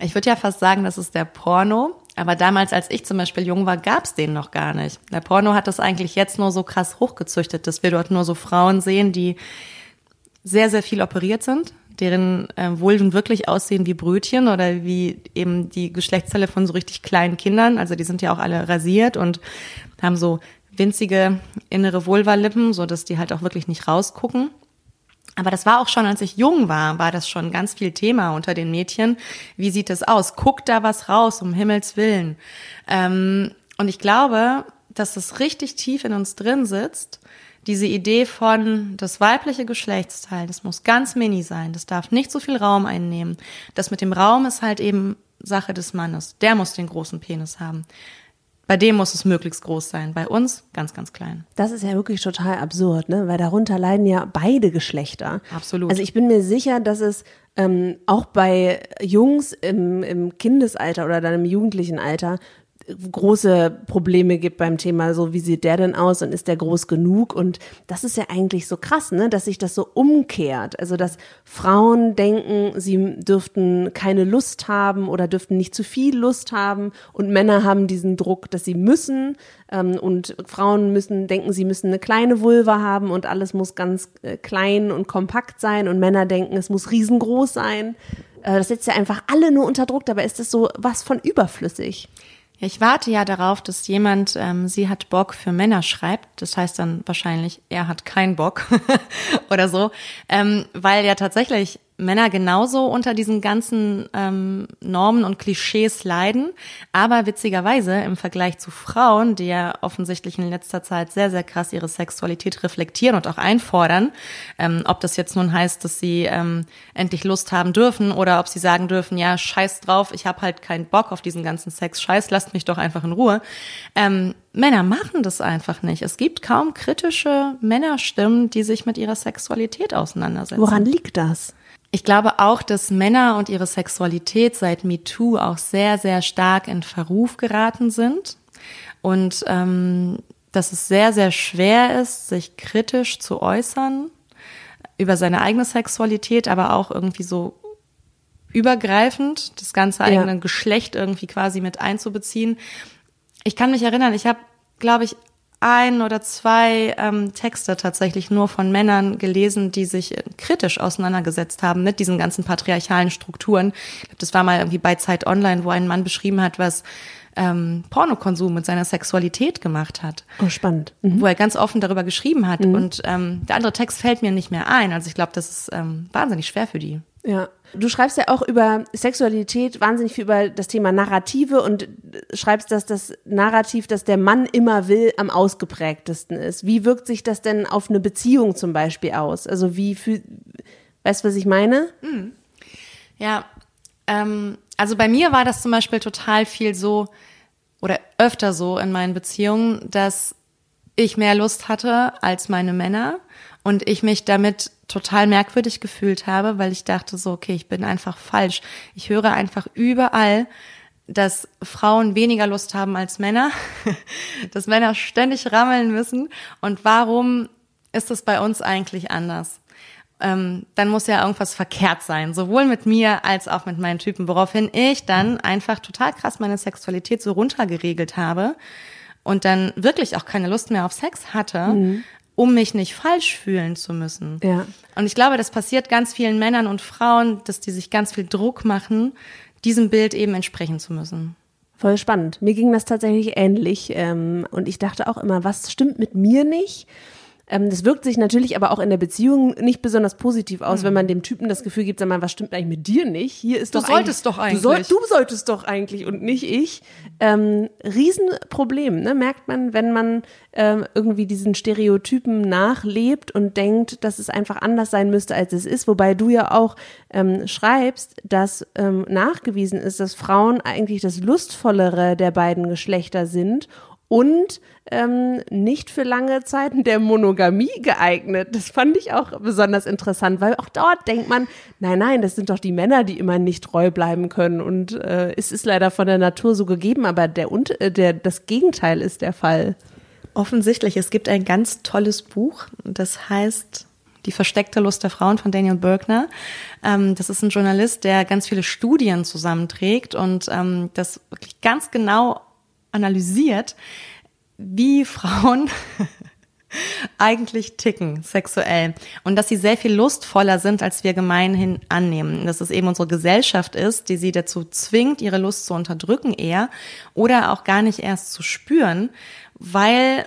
Ich würde ja fast sagen, das ist der Porno. Aber damals, als ich zum Beispiel jung war, gab's den noch gar nicht. Der Porno hat das eigentlich jetzt nur so krass hochgezüchtet, dass wir dort nur so Frauen sehen, die sehr, sehr viel operiert sind, deren äh, Vulven wirklich aussehen wie Brötchen oder wie eben die Geschlechtszelle von so richtig kleinen Kindern. Also die sind ja auch alle rasiert und haben so winzige innere Vulvalippen, so dass die halt auch wirklich nicht rausgucken. Aber das war auch schon, als ich jung war, war das schon ganz viel Thema unter den Mädchen. Wie sieht es aus? Guckt da was raus, um Himmels Willen. Ähm, und ich glaube, dass es richtig tief in uns drin sitzt, diese Idee von das weibliche Geschlechtsteil, das muss ganz mini sein, das darf nicht so viel Raum einnehmen. Das mit dem Raum ist halt eben Sache des Mannes. Der muss den großen Penis haben. Bei dem muss es möglichst groß sein. Bei uns ganz, ganz klein. Das ist ja wirklich total absurd, ne? Weil darunter leiden ja beide Geschlechter. Absolut. Also ich bin mir sicher, dass es ähm, auch bei Jungs im, im Kindesalter oder dann im jugendlichen Alter große Probleme gibt beim Thema, so wie sieht der denn aus und ist der groß genug? Und das ist ja eigentlich so krass, ne, dass sich das so umkehrt. Also, dass Frauen denken, sie dürften keine Lust haben oder dürften nicht zu viel Lust haben und Männer haben diesen Druck, dass sie müssen. Ähm, und Frauen müssen denken, sie müssen eine kleine Vulva haben und alles muss ganz äh, klein und kompakt sein und Männer denken, es muss riesengroß sein. Äh, das setzt ja einfach alle nur unter Druck, dabei ist das so was von überflüssig. Ich warte ja darauf, dass jemand, ähm, sie hat Bock für Männer schreibt. Das heißt dann wahrscheinlich, er hat keinen Bock *laughs* oder so, ähm, weil ja tatsächlich Männer genauso unter diesen ganzen ähm, Normen und Klischees leiden, aber witzigerweise im Vergleich zu Frauen, die ja offensichtlich in letzter Zeit sehr, sehr krass ihre Sexualität reflektieren und auch einfordern, ähm, ob das jetzt nun heißt, dass sie ähm, endlich Lust haben dürfen oder ob sie sagen dürfen, ja, scheiß drauf, ich habe halt keinen Bock auf diesen ganzen Sex, scheiß, lasst mich doch einfach in Ruhe. Ähm, Männer machen das einfach nicht. Es gibt kaum kritische Männerstimmen, die sich mit ihrer Sexualität auseinandersetzen. Woran liegt das? Ich glaube auch, dass Männer und ihre Sexualität seit MeToo auch sehr, sehr stark in Verruf geraten sind und ähm, dass es sehr, sehr schwer ist, sich kritisch zu äußern über seine eigene Sexualität, aber auch irgendwie so übergreifend das ganze eigene ja. Geschlecht irgendwie quasi mit einzubeziehen. Ich kann mich erinnern, ich habe, glaube ich, ein oder zwei ähm, Texte tatsächlich nur von Männern gelesen, die sich kritisch auseinandergesetzt haben mit diesen ganzen patriarchalen Strukturen. Das war mal irgendwie bei Zeit Online, wo ein Mann beschrieben hat, was ähm, Pornokonsum mit seiner Sexualität gemacht hat. Oh, spannend. Mhm. Wo er ganz offen darüber geschrieben hat. Mhm. Und ähm, der andere Text fällt mir nicht mehr ein. Also ich glaube, das ist ähm, wahnsinnig schwer für die. Ja. Du schreibst ja auch über Sexualität wahnsinnig viel über das Thema Narrative und schreibst, dass das Narrativ, das der Mann immer will, am ausgeprägtesten ist. Wie wirkt sich das denn auf eine Beziehung zum Beispiel aus? Also wie fühl, weißt du, was ich meine? Mhm. Ja, ähm, also bei mir war das zum Beispiel total viel so oder öfter so in meinen Beziehungen, dass ich mehr Lust hatte als meine Männer und ich mich damit total merkwürdig gefühlt habe, weil ich dachte so, okay, ich bin einfach falsch. Ich höre einfach überall, dass Frauen weniger Lust haben als Männer, *laughs* dass Männer ständig rammeln müssen. Und warum ist es bei uns eigentlich anders? Ähm, dann muss ja irgendwas verkehrt sein, sowohl mit mir als auch mit meinen Typen, woraufhin ich dann einfach total krass meine Sexualität so runtergeregelt habe und dann wirklich auch keine Lust mehr auf Sex hatte, mhm um mich nicht falsch fühlen zu müssen. Ja. Und ich glaube, das passiert ganz vielen Männern und Frauen, dass die sich ganz viel Druck machen, diesem Bild eben entsprechen zu müssen. Voll spannend. Mir ging das tatsächlich ähnlich. Ähm, und ich dachte auch immer, was stimmt mit mir nicht? Ähm, das wirkt sich natürlich aber auch in der Beziehung nicht besonders positiv aus, mhm. wenn man dem Typen das Gefühl gibt, sag mal, was stimmt eigentlich mit dir nicht? Hier ist du doch solltest doch eigentlich. Du, soll, du, solltest doch eigentlich und nicht ich. Ähm, Riesenproblem, ne? merkt man, wenn man ähm, irgendwie diesen Stereotypen nachlebt und denkt, dass es einfach anders sein müsste, als es ist. Wobei du ja auch ähm, schreibst, dass ähm, nachgewiesen ist, dass Frauen eigentlich das lustvollere der beiden Geschlechter sind und ähm, nicht für lange Zeiten der Monogamie geeignet. Das fand ich auch besonders interessant, weil auch dort denkt man, nein, nein, das sind doch die Männer, die immer nicht treu bleiben können. Und äh, es ist leider von der Natur so gegeben, aber der, äh, der, das Gegenteil ist der Fall. Offensichtlich, es gibt ein ganz tolles Buch, das heißt Die versteckte Lust der Frauen von Daniel Bergner. Ähm, das ist ein Journalist, der ganz viele Studien zusammenträgt und ähm, das wirklich ganz genau analysiert, wie Frauen *laughs* eigentlich ticken sexuell und dass sie sehr viel lustvoller sind, als wir gemeinhin annehmen. Dass es eben unsere Gesellschaft ist, die sie dazu zwingt, ihre Lust zu unterdrücken eher oder auch gar nicht erst zu spüren, weil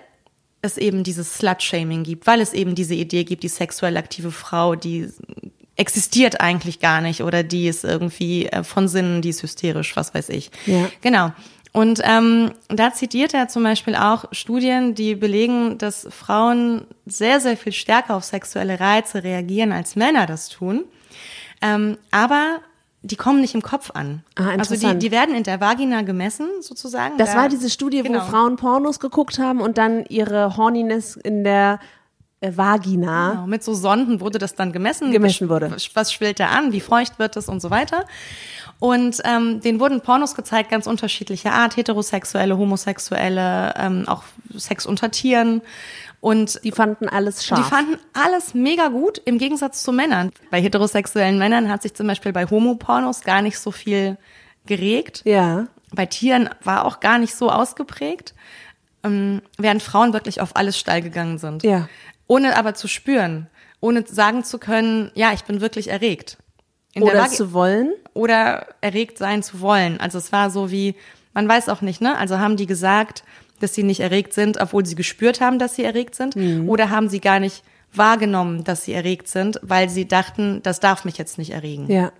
es eben dieses Slut-Shaming gibt, weil es eben diese Idee gibt, die sexuell aktive Frau, die existiert eigentlich gar nicht oder die ist irgendwie äh, von Sinnen, die ist hysterisch, was weiß ich. Ja. Genau. Und ähm, da zitiert er zum Beispiel auch Studien, die belegen, dass Frauen sehr, sehr viel stärker auf sexuelle Reize reagieren, als Männer das tun. Ähm, aber die kommen nicht im Kopf an. Ah, also die, die werden in der Vagina gemessen, sozusagen. Das da, war diese Studie, genau. wo Frauen Pornos geguckt haben und dann ihre Horniness in der äh, Vagina. Genau, mit so Sonden wurde das dann gemessen. Gemessen wurde. Was, was schwillt da an, wie feucht wird es und so weiter. Und ähm, denen wurden Pornos gezeigt, ganz unterschiedlicher Art, heterosexuelle, homosexuelle, ähm, auch Sex unter Tieren. Und Die fanden alles scharf. die fanden alles mega gut, im Gegensatz zu Männern. Bei heterosexuellen Männern hat sich zum Beispiel bei Homopornos gar nicht so viel geregt. ja. Bei Tieren war auch gar nicht so ausgeprägt, ähm, während Frauen wirklich auf alles steil gegangen sind. Ja. Ohne aber zu spüren, ohne sagen zu können, ja, ich bin wirklich erregt. In der Oder Vagi- zu wollen. oder erregt sein zu wollen. Also es war so wie, man weiß auch nicht, ne? Also haben die gesagt, dass sie nicht erregt sind, obwohl sie gespürt haben, dass sie erregt sind? Oder haben sie gar nicht wahrgenommen, dass sie erregt sind, weil sie dachten, das darf mich jetzt nicht erregen? Ja.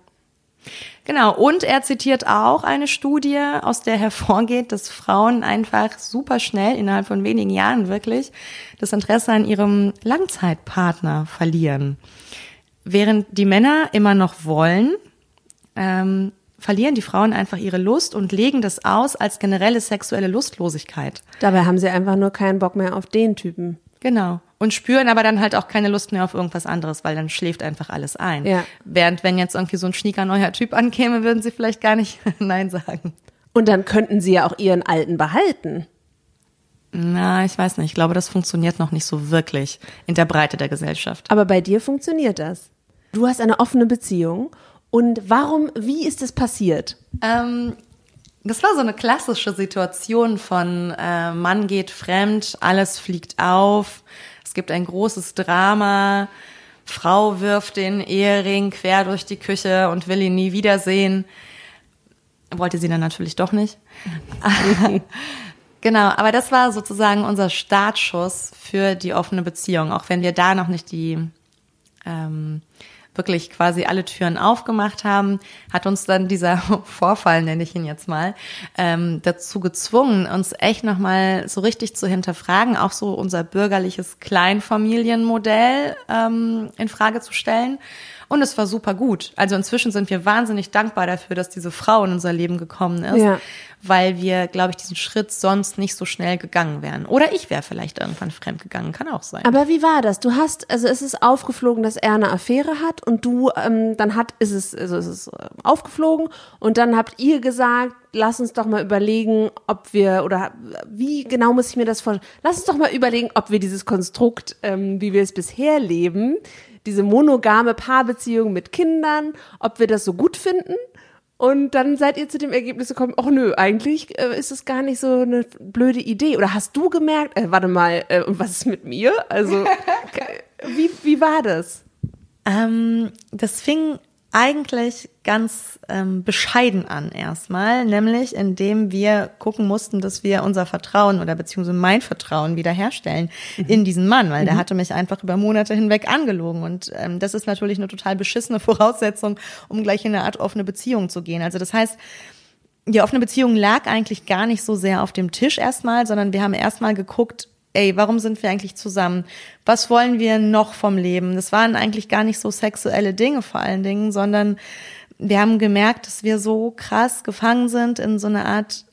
Genau. Und er zitiert auch eine Studie, aus der hervorgeht, dass Frauen einfach super schnell, innerhalb von wenigen Jahren wirklich, das Interesse an ihrem Langzeitpartner verlieren. Während die Männer immer noch wollen, ähm, verlieren die Frauen einfach ihre Lust und legen das aus als generelle sexuelle Lustlosigkeit. Dabei haben sie einfach nur keinen Bock mehr auf den Typen. Genau. Und spüren aber dann halt auch keine Lust mehr auf irgendwas anderes, weil dann schläft einfach alles ein. Ja. Während wenn jetzt irgendwie so ein schnieker neuer Typ ankäme, würden sie vielleicht gar nicht *laughs* Nein sagen. Und dann könnten sie ja auch ihren alten behalten. Na, ich weiß nicht. Ich glaube, das funktioniert noch nicht so wirklich in der Breite der Gesellschaft. Aber bei dir funktioniert das. Du hast eine offene Beziehung. Und warum, wie ist das passiert? Ähm, das war so eine klassische Situation von äh, Mann geht fremd, alles fliegt auf, es gibt ein großes Drama, Frau wirft den Ehering quer durch die Küche und will ihn nie wiedersehen. Wollte sie dann natürlich doch nicht. *laughs* *laughs* genau, aber das war sozusagen unser Startschuss für die offene Beziehung, auch wenn wir da noch nicht die ähm, wirklich quasi alle Türen aufgemacht haben, hat uns dann dieser *laughs* Vorfall, nenne ich ihn jetzt mal, ähm, dazu gezwungen, uns echt nochmal so richtig zu hinterfragen, auch so unser bürgerliches Kleinfamilienmodell ähm, in Frage zu stellen. Und es war super gut. Also inzwischen sind wir wahnsinnig dankbar dafür, dass diese Frau in unser Leben gekommen ist, Ja. weil wir, glaube ich, diesen Schritt sonst nicht so schnell gegangen wären. Oder ich wäre vielleicht irgendwann fremd gegangen, kann auch sein. Aber wie war das? Du hast, also es ist aufgeflogen, dass er eine Affäre hat und du, ähm, dann hat, ist es, also es ist äh, aufgeflogen und dann habt ihr gesagt, lass uns doch mal überlegen, ob wir, oder wie genau muss ich mir das vorstellen? Lass uns doch mal überlegen, ob wir dieses Konstrukt, ähm, wie wir es bisher leben, diese monogame Paarbeziehung mit Kindern, ob wir das so gut finden. Und dann seid ihr zu dem Ergebnis gekommen, ach nö, eigentlich äh, ist es gar nicht so eine blöde Idee. Oder hast du gemerkt, äh, warte mal, äh, und was ist mit mir? Also, *laughs* wie, wie war das? Ähm, das fing eigentlich ganz ähm, bescheiden an erstmal, nämlich indem wir gucken mussten, dass wir unser Vertrauen oder beziehungsweise mein Vertrauen wiederherstellen in diesen Mann, weil der hatte mich einfach über Monate hinweg angelogen. Und ähm, das ist natürlich eine total beschissene *laughs* Voraussetzung, um gleich in eine Art offene Beziehung zu gehen. Also das heißt, die offene Beziehung lag eigentlich gar nicht so sehr auf dem Tisch erstmal, sondern wir haben erstmal geguckt, ey, warum sind wir eigentlich zusammen? Was wollen wir noch vom Leben? Das waren eigentlich gar nicht so sexuelle Dinge vor allen Dingen, sondern wir haben gemerkt, dass wir so krass gefangen sind in so eine Art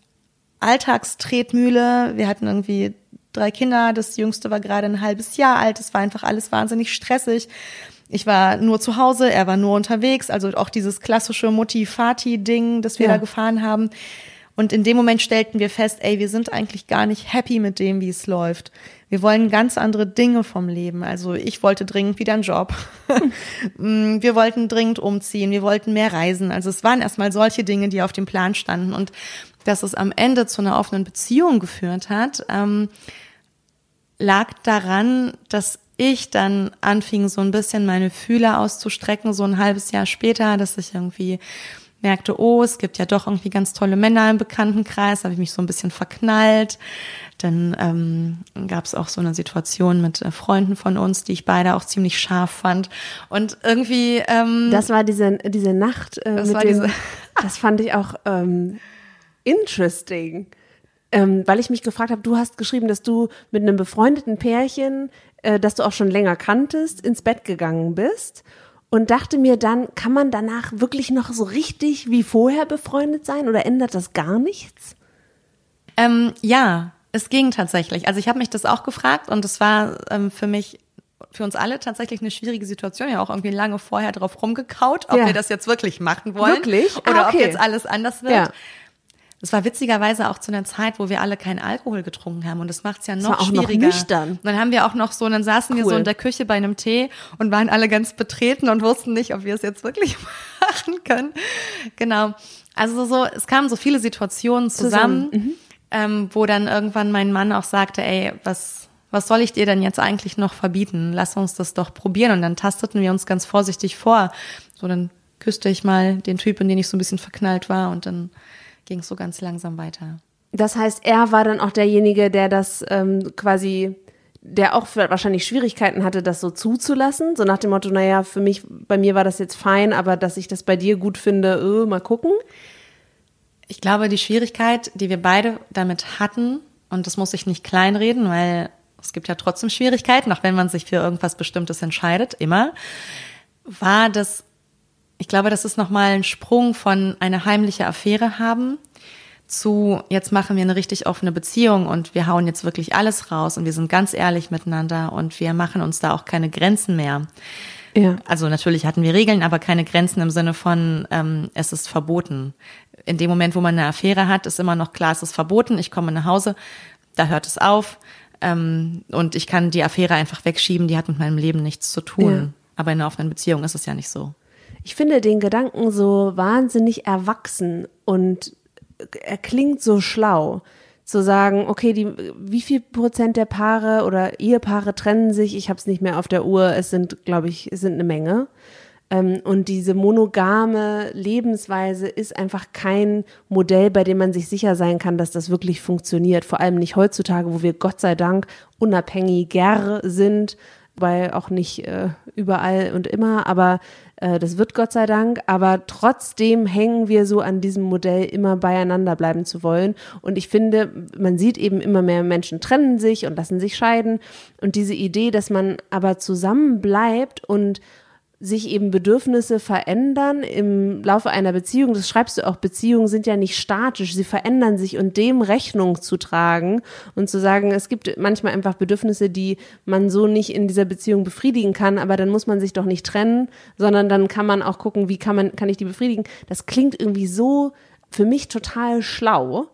Alltagstretmühle. Wir hatten irgendwie drei Kinder, das jüngste war gerade ein halbes Jahr alt, es war einfach alles wahnsinnig stressig. Ich war nur zu Hause, er war nur unterwegs, also auch dieses klassische Mutti-Fati-Ding, das wir Ja. da gefahren haben. Und in dem Moment stellten wir fest, ey, wir sind eigentlich gar nicht happy mit dem, wie es läuft. Wir wollen ganz andere Dinge vom Leben. Also ich wollte dringend wieder einen Job. *laughs* Mm, wir wollten dringend umziehen. Wir wollten mehr reisen. Also es waren erstmal solche Dinge, die auf dem Plan standen. Und dass es am Ende zu einer offenen Beziehung geführt hat, ähm, lag daran, dass ich dann anfing, so ein bisschen meine Fühler auszustrecken, so ein halbes Jahr später, dass ich irgendwie merkte, oh, es gibt ja doch irgendwie ganz tolle Männer im Bekanntenkreis, habe ich mich so ein bisschen verknallt. Dann ähm, gab es auch so eine Situation mit äh, Freunden von uns, die ich beide auch ziemlich scharf fand. Und irgendwie. Ähm, das war diese, diese Nacht äh, das mit dem, diese *laughs* Das fand ich auch ähm, interesting. Ähm, weil ich mich gefragt habe, du hast geschrieben, dass du mit einem befreundeten Pärchen, äh, das du auch schon länger kanntest, ins Bett gegangen bist und dachte mir dann, kann man danach wirklich noch so richtig wie vorher befreundet sein oder ändert das gar nichts? Ähm, ja, es ging tatsächlich. Also ich habe mich das auch gefragt und es war ähm, für mich für uns alle tatsächlich eine schwierige Situation, ja auch irgendwie lange vorher drauf rumgekaut, ob ja. wir das jetzt wirklich machen wollen wirklich? oder ah, okay. ob jetzt alles anders wird. Ja. Das war witzigerweise auch zu einer Zeit, wo wir alle keinen Alkohol getrunken haben und das macht es ja noch schwieriger. Noch nüchtern. Und dann haben wir auch noch so, dann saßen cool. wir so in der Küche bei einem Tee und waren alle ganz betreten und wussten nicht, ob wir es jetzt wirklich *laughs* machen können. Genau. Also so, es kamen so viele Situationen zusammen, zusammen. Mhm. Ähm, wo dann irgendwann mein Mann auch sagte, ey, was, was soll ich dir denn jetzt eigentlich noch verbieten? Lass uns das doch probieren. Und dann tasteten wir uns ganz vorsichtig vor. So, dann küsste ich mal den Typ, in den ich so ein bisschen verknallt war und dann ging es so ganz langsam weiter. Das heißt, er war dann auch derjenige, der das ähm, quasi, der auch wahrscheinlich Schwierigkeiten hatte, das so zuzulassen. So nach dem Motto, naja, für mich, bei mir war das jetzt fein, aber dass ich das bei dir gut finde, öh, mal gucken. Ich glaube, die Schwierigkeit, die wir beide damit hatten, und das muss ich nicht kleinreden, weil es gibt ja trotzdem Schwierigkeiten, auch wenn man sich für irgendwas Bestimmtes entscheidet, immer, war, dass ich glaube, das ist nochmal ein Sprung von eine heimliche Affäre haben zu, jetzt machen wir eine richtig offene Beziehung und wir hauen jetzt wirklich alles raus und wir sind ganz ehrlich miteinander und wir machen uns da auch keine Grenzen mehr. Ja. Also natürlich hatten wir Regeln, aber keine Grenzen im Sinne von, ähm, es ist verboten. In dem Moment, wo man eine Affäre hat, ist immer noch klar, es ist verboten. Ich komme nach Hause, da hört es auf ähm, und ich kann die Affäre einfach wegschieben, die hat mit meinem Leben nichts zu tun. Ja. Aber in einer offenen Beziehung ist es ja nicht so. Ich finde den Gedanken so wahnsinnig erwachsen und er klingt so schlau zu sagen, okay, die, wie viel Prozent der Paare oder Ehepaare trennen sich? Ich habe es nicht mehr auf der Uhr. Es sind, glaube ich, es sind eine Menge. Ähm, und diese monogame Lebensweise ist einfach kein Modell, bei dem man sich sicher sein kann, dass das wirklich funktioniert. Vor allem nicht heutzutage, wo wir Gott sei Dank unabhängiger sind, weil auch nicht äh, überall und immer, aber das wird Gott sei Dank, aber trotzdem hängen wir so an diesem Modell, immer beieinander bleiben zu wollen. Und ich finde, man sieht eben immer mehr Menschen trennen sich und lassen sich scheiden. Und diese Idee, dass man aber zusammen bleibt und sich eben Bedürfnisse verändern im Laufe einer Beziehung. Das schreibst du auch, Beziehungen sind ja nicht statisch, sie verändern sich und dem Rechnung zu tragen und zu sagen, es gibt manchmal einfach Bedürfnisse, die man so nicht in dieser Beziehung befriedigen kann, aber dann muss man sich doch nicht trennen, sondern dann kann man auch gucken, wie kann man, kann ich die befriedigen. Das klingt irgendwie so für mich total schlau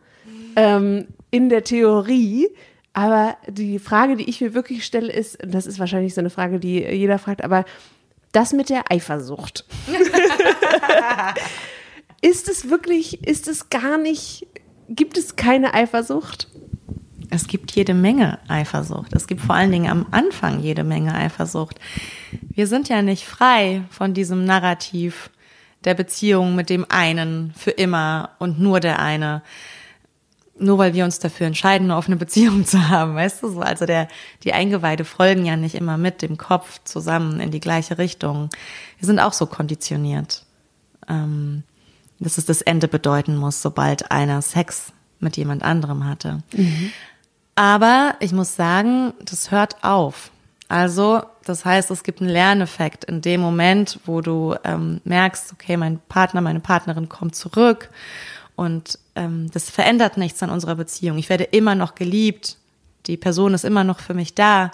ähm, in der Theorie. Aber die Frage, die ich mir wirklich stelle, ist, das ist wahrscheinlich so eine Frage, die jeder fragt, aber das mit der Eifersucht. *laughs* ist es wirklich, ist es gar nicht, gibt es keine Eifersucht? Es gibt jede Menge Eifersucht. Es gibt vor allen Dingen am Anfang jede Menge Eifersucht. Wir sind ja nicht frei von diesem Narrativ der Beziehung mit dem einen für immer und nur der eine nur weil wir uns dafür entscheiden, eine offene Beziehung zu haben, weißt du so. Also der, die Eingeweide folgen ja nicht immer mit dem Kopf zusammen in die gleiche Richtung. Wir sind auch so konditioniert, ähm, dass es das Ende bedeuten muss, sobald einer Sex mit jemand anderem hatte. Mhm. Aber ich muss sagen, das hört auf. Also, das heißt, es gibt einen Lerneffekt in dem Moment, wo du ähm, merkst, okay, mein Partner, meine Partnerin kommt zurück und ähm, das verändert nichts an unserer Beziehung. Ich werde immer noch geliebt. Die Person ist immer noch für mich da.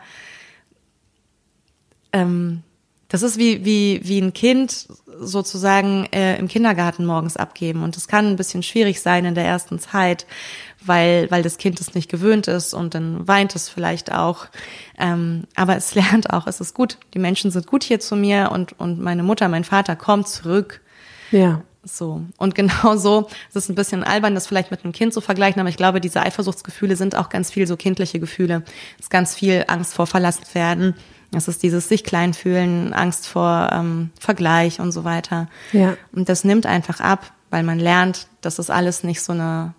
Ähm, Das ist wie, wie, wie ein Kind sozusagen äh, im Kindergarten morgens abgeben. Und das kann ein bisschen schwierig sein in der ersten Zeit, weil, weil das Kind es nicht gewöhnt ist und dann weint es vielleicht auch. Ähm, aber es *laughs* lernt auch, es ist gut. Die Menschen sind gut hier zu mir und, und meine Mutter, mein Vater kommt zurück. Ja. So. Und *laughs* genau so, es ist ein bisschen albern, das vielleicht mit einem Kind zu vergleichen, aber ich glaube, diese Eifersuchtsgefühle sind auch ganz viel so kindliche Gefühle. Es ist ganz viel Angst vor verlassen werden es ist dieses sich klein fühlen, Angst vor ähm, Vergleich und so weiter. Ja. Und das nimmt einfach ab, weil man lernt, dass es alles nicht so eine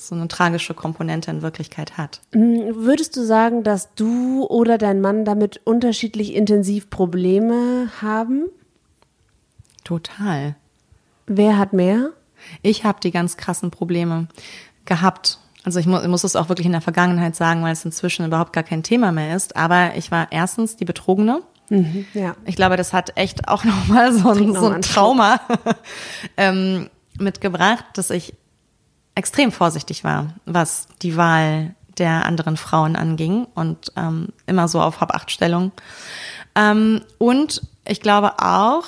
so eine tragische Komponente in Wirklichkeit hat. Mm, würdest du sagen, dass du oder dein Mann damit unterschiedlich intensiv Probleme haben? Total. Wer hat mehr? Ich habe die ganz krassen Probleme gehabt also ich, mu ich muss es auch wirklich in der Vergangenheit sagen, weil es inzwischen überhaupt gar kein Thema mehr ist. Aber ich war erstens die Betrogene. Mhm, ja. Ich glaube, das hat echt auch *laughs* nochmal so ein, so ein Trauma *laughs* ähm, mitgebracht, dass ich extrem vorsichtig war, was die Wahl der anderen Frauen anging und ähm, immer so auf Hab-Acht-Stellung. Ähm, und ich glaube auch,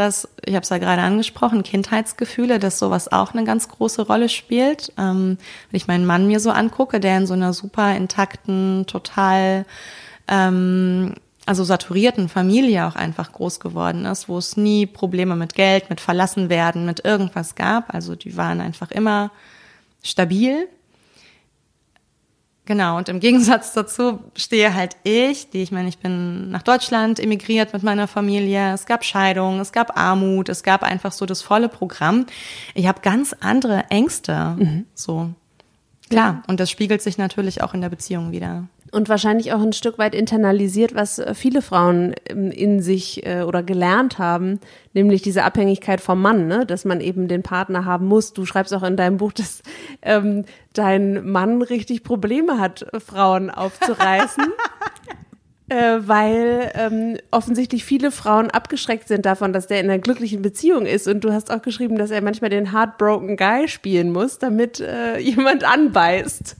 dass, ich habe es ja gerade angesprochen, Kindheitsgefühle, dass sowas auch eine ganz große Rolle spielt. Ähm, wenn ich meinen Mann mir so angucke, der in so einer super intakten, total ähm, also saturierten Familie auch einfach groß geworden ist, wo es nie Probleme mit Geld, mit Verlassenwerden, mit irgendwas gab. Also die waren einfach immer stabil Genau, und im Gegensatz dazu stehe halt ich, die ich meine, ich bin nach Deutschland emigriert mit meiner Familie. Es gab Scheidung, es gab Armut, es gab einfach so das volle Programm. Ich habe ganz andere Ängste, mhm. so. Klar, und das spiegelt sich natürlich auch in der Beziehung wieder und wahrscheinlich auch ein Stück weit internalisiert, was äh, viele Frauen ähm, in sich äh, oder gelernt haben, nämlich diese Abhängigkeit vom Mann, ne? dass man eben den Partner haben muss. Du schreibst auch in deinem Buch, dass ähm, dein Mann richtig Probleme hat, Frauen aufzureißen. *laughs* äh, weil ähm, offensichtlich viele Frauen abgeschreckt sind davon, dass der in einer glücklichen Beziehung ist. Und du hast auch geschrieben, dass er manchmal den Heartbroken Guy spielen muss, damit äh, *laughs* jemand anbeißt.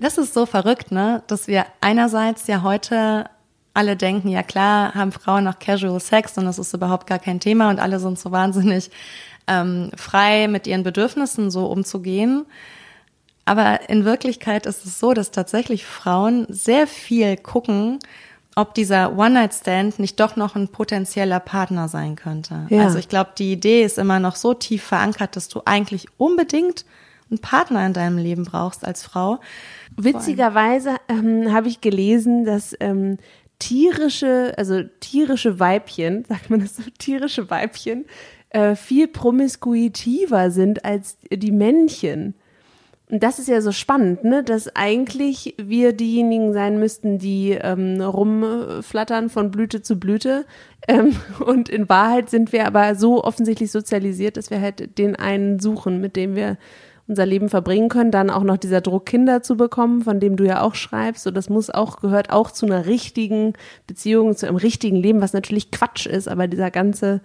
Das ist so verrückt, ne? Dass wir einerseits ja heute alle denken, ja klar, haben Frauen noch Casual Sex und das ist überhaupt gar kein Thema und alle sind so wahnsinnig ähm, frei mit ihren Bedürfnissen so umzugehen. Aber in Wirklichkeit ist es so, dass tatsächlich Frauen sehr viel gucken, ob dieser One-Night-Stand nicht doch noch ein potenzieller Partner sein könnte. Ja. Also ich glaube, die Idee ist immer noch so tief verankert, dass du eigentlich unbedingt einen Partner in deinem Leben brauchst als Frau. Witzigerweise ähm, habe ich gelesen, dass ähm, tierische, also tierische Weibchen, *laughs* sagt man das so, tierische Weibchen, äh, viel promiskuitiver sind als die Männchen. Und das ist ja so spannend, ne? dass eigentlich wir diejenigen sein müssten, die ähm, rumflattern von Blüte zu Blüte. Ähm, *laughs* und in Wahrheit sind wir aber so offensichtlich sozialisiert, dass wir halt den einen suchen, mit dem wir unser Leben verbringen können. Dann auch noch dieser Druck, Kinder zu bekommen, von dem du ja auch schreibst. So, das muss auch, gehört auch zu einer richtigen Beziehung, zu einem richtigen Leben, was natürlich Quatsch ist, aber dieser ganze,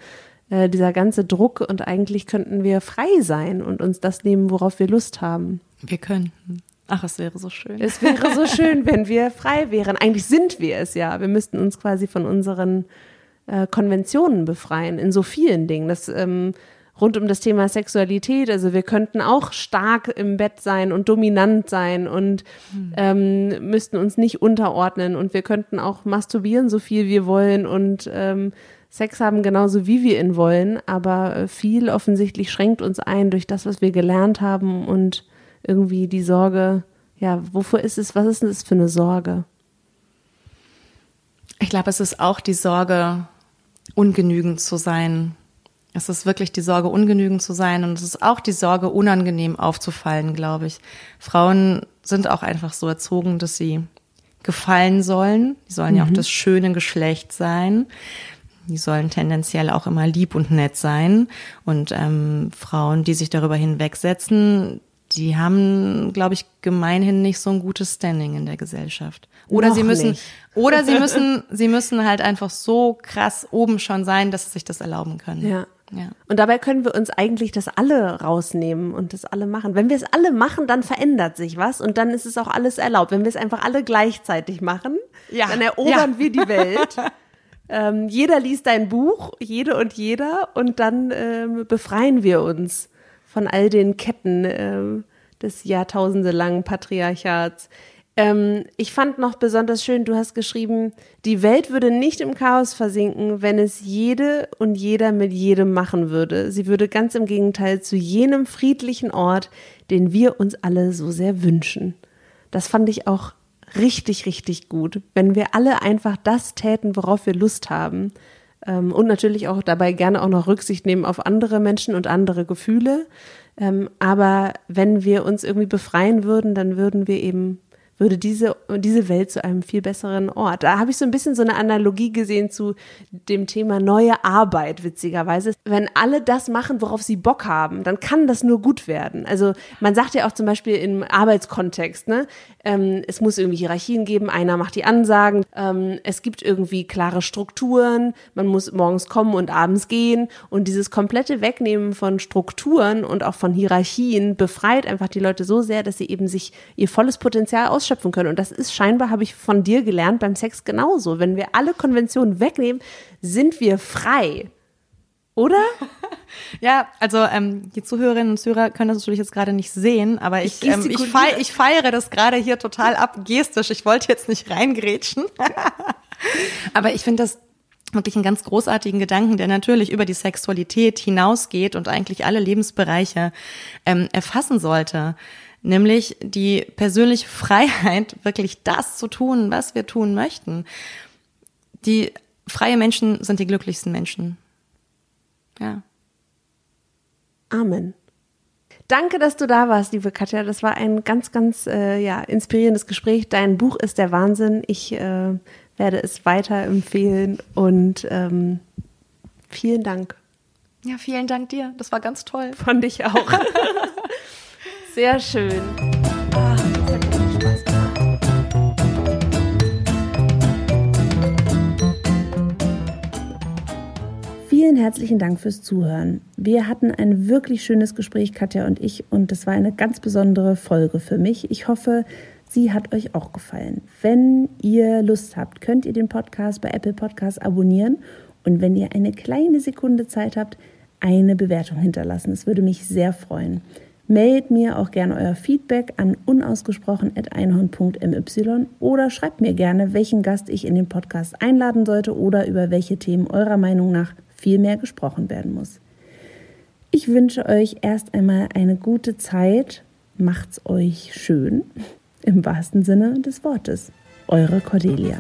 äh, dieser ganze Druck und eigentlich könnten wir frei sein und uns das nehmen, worauf wir Lust haben. Wir könnten. Ach, es wäre so schön. Es wäre so schön, wenn wir frei wären. Eigentlich sind wir es ja. Wir müssten uns quasi von unseren äh, Konventionen befreien in so vielen Dingen. Das ähm, rund um das Thema Sexualität. Also wir könnten auch stark im Bett sein und dominant sein und hm. ähm, müssten uns nicht unterordnen und wir könnten auch masturbieren, so viel wir wollen und ähm, Sex haben genauso wie wir ihn wollen, aber viel offensichtlich schränkt uns ein durch das, was wir gelernt haben und irgendwie die Sorge, ja, wofür ist es, was ist das für eine Sorge? Ich glaube, es ist auch die Sorge, ungenügend zu sein, es ist wirklich die Sorge, ungenügend zu sein und es ist auch die Sorge, unangenehm aufzufallen, glaube ich. Frauen sind auch einfach so erzogen, dass sie gefallen sollen. Die sollen mhm. ja auch mhm. das schöne Geschlecht sein. Die sollen tendenziell auch immer lieb und nett sein. Und ähm, Frauen, die sich darüber hinwegsetzen, die haben, glaube ich, gemeinhin nicht so ein gutes Standing in der Gesellschaft. Oder Noch sie müssen, nicht. *laughs* oder sie müssen, sie müssen halt einfach so krass oben schon sein, dass sie sich das erlauben können. Ja. Ja. Und dabei können wir uns eigentlich das alle rausnehmen und das alle machen. Wenn wir es alle machen, dann verändert sich was und dann ist es auch alles erlaubt. Wenn wir es einfach alle gleichzeitig machen, ja. dann erobern ja. wir die Welt. *laughs* Ähm, jeder liest dein Buch, jede und jeder, und dann ähm, befreien wir uns von all den Ketten ähm, des jahrtausendelangen Patriarchats. Ähm, ich fand noch besonders schön, du hast geschrieben, die Welt würde nicht im Chaos versinken, wenn es jede und jeder mit jedem machen würde. Sie würde ganz im Gegenteil zu jenem friedlichen Ort, den wir uns alle so sehr wünschen. Das fand ich auch richtig, richtig gut, wenn wir alle einfach das täten, worauf wir Lust haben. Ähm, und natürlich auch dabei gerne auch noch Rücksicht nehmen auf andere Menschen und andere Gefühle. Ähm, aber wenn wir uns irgendwie befreien würden, dann würden wir eben würde diese, diese Welt zu einem viel besseren Ort. Da habe ich so ein bisschen so eine Analogie gesehen zu dem Thema neue Arbeit, witzigerweise. Wenn alle das machen, worauf sie Bock haben, dann kann das nur gut werden. Also man sagt ja auch zum Beispiel im Arbeitskontext, ne, ähm, es muss irgendwie Hierarchien geben, einer macht die Ansagen, ähm, es gibt irgendwie klare Strukturen, man muss morgens kommen und abends gehen und dieses komplette Wegnehmen von Strukturen und auch von Hierarchien befreit einfach die Leute so sehr, dass sie eben sich ihr volles Potenzial aus ausschöpfen können. Und das ist scheinbar, habe ich von dir gelernt, beim Sex genauso. Wenn wir alle Konventionen wegnehmen, sind wir frei. Oder? *laughs* Ja, also ähm, die Zuhörerinnen und Zuhörer können das natürlich jetzt gerade nicht sehen, aber ich, ich, ähm, ich, feiere, ich feiere das gerade hier total ab, gestisch. Ich wollte jetzt nicht reingrätschen. *laughs* aber ich finde das wirklich einen ganz großartigen Gedanken, der natürlich über die Sexualität hinausgeht und eigentlich alle Lebensbereiche ähm, erfassen sollte nämlich die persönliche Freiheit, *laughs* wirklich das zu tun, was wir tun möchten. Die freie Menschen sind die glücklichsten Menschen. Ja. Amen. Danke, dass du da warst, liebe Katja. Das war ein ganz, ganz äh, ja, inspirierendes Gespräch. Dein Buch ist der Wahnsinn. Ich äh, werde es weiterempfehlen und ähm, vielen Dank. Ja, vielen Dank dir. Das war ganz toll. Fand ich auch. *laughs* Sehr schön. Das. Vielen herzlichen Dank fürs Zuhören. Wir hatten ein wirklich schönes Gespräch, Katja und ich, und es war eine ganz besondere Folge für mich. Ich hoffe, sie hat euch auch gefallen. Wenn ihr Lust habt, könnt ihr den Podcast bei Apple Podcasts abonnieren und wenn ihr eine kleine Sekunde Zeit habt, eine Bewertung hinterlassen. Es würde mich sehr freuen. Meldet mir auch gerne euer Feedback an unausgesprochen.einhorn.my oder schreibt mir gerne, welchen Gast ich in den Podcast einladen sollte oder über welche Themen eurer Meinung nach viel mehr gesprochen werden muss. Ich wünsche euch erst einmal eine gute Zeit. Macht's euch schön, im wahrsten Sinne des Wortes. Eure Cordelia.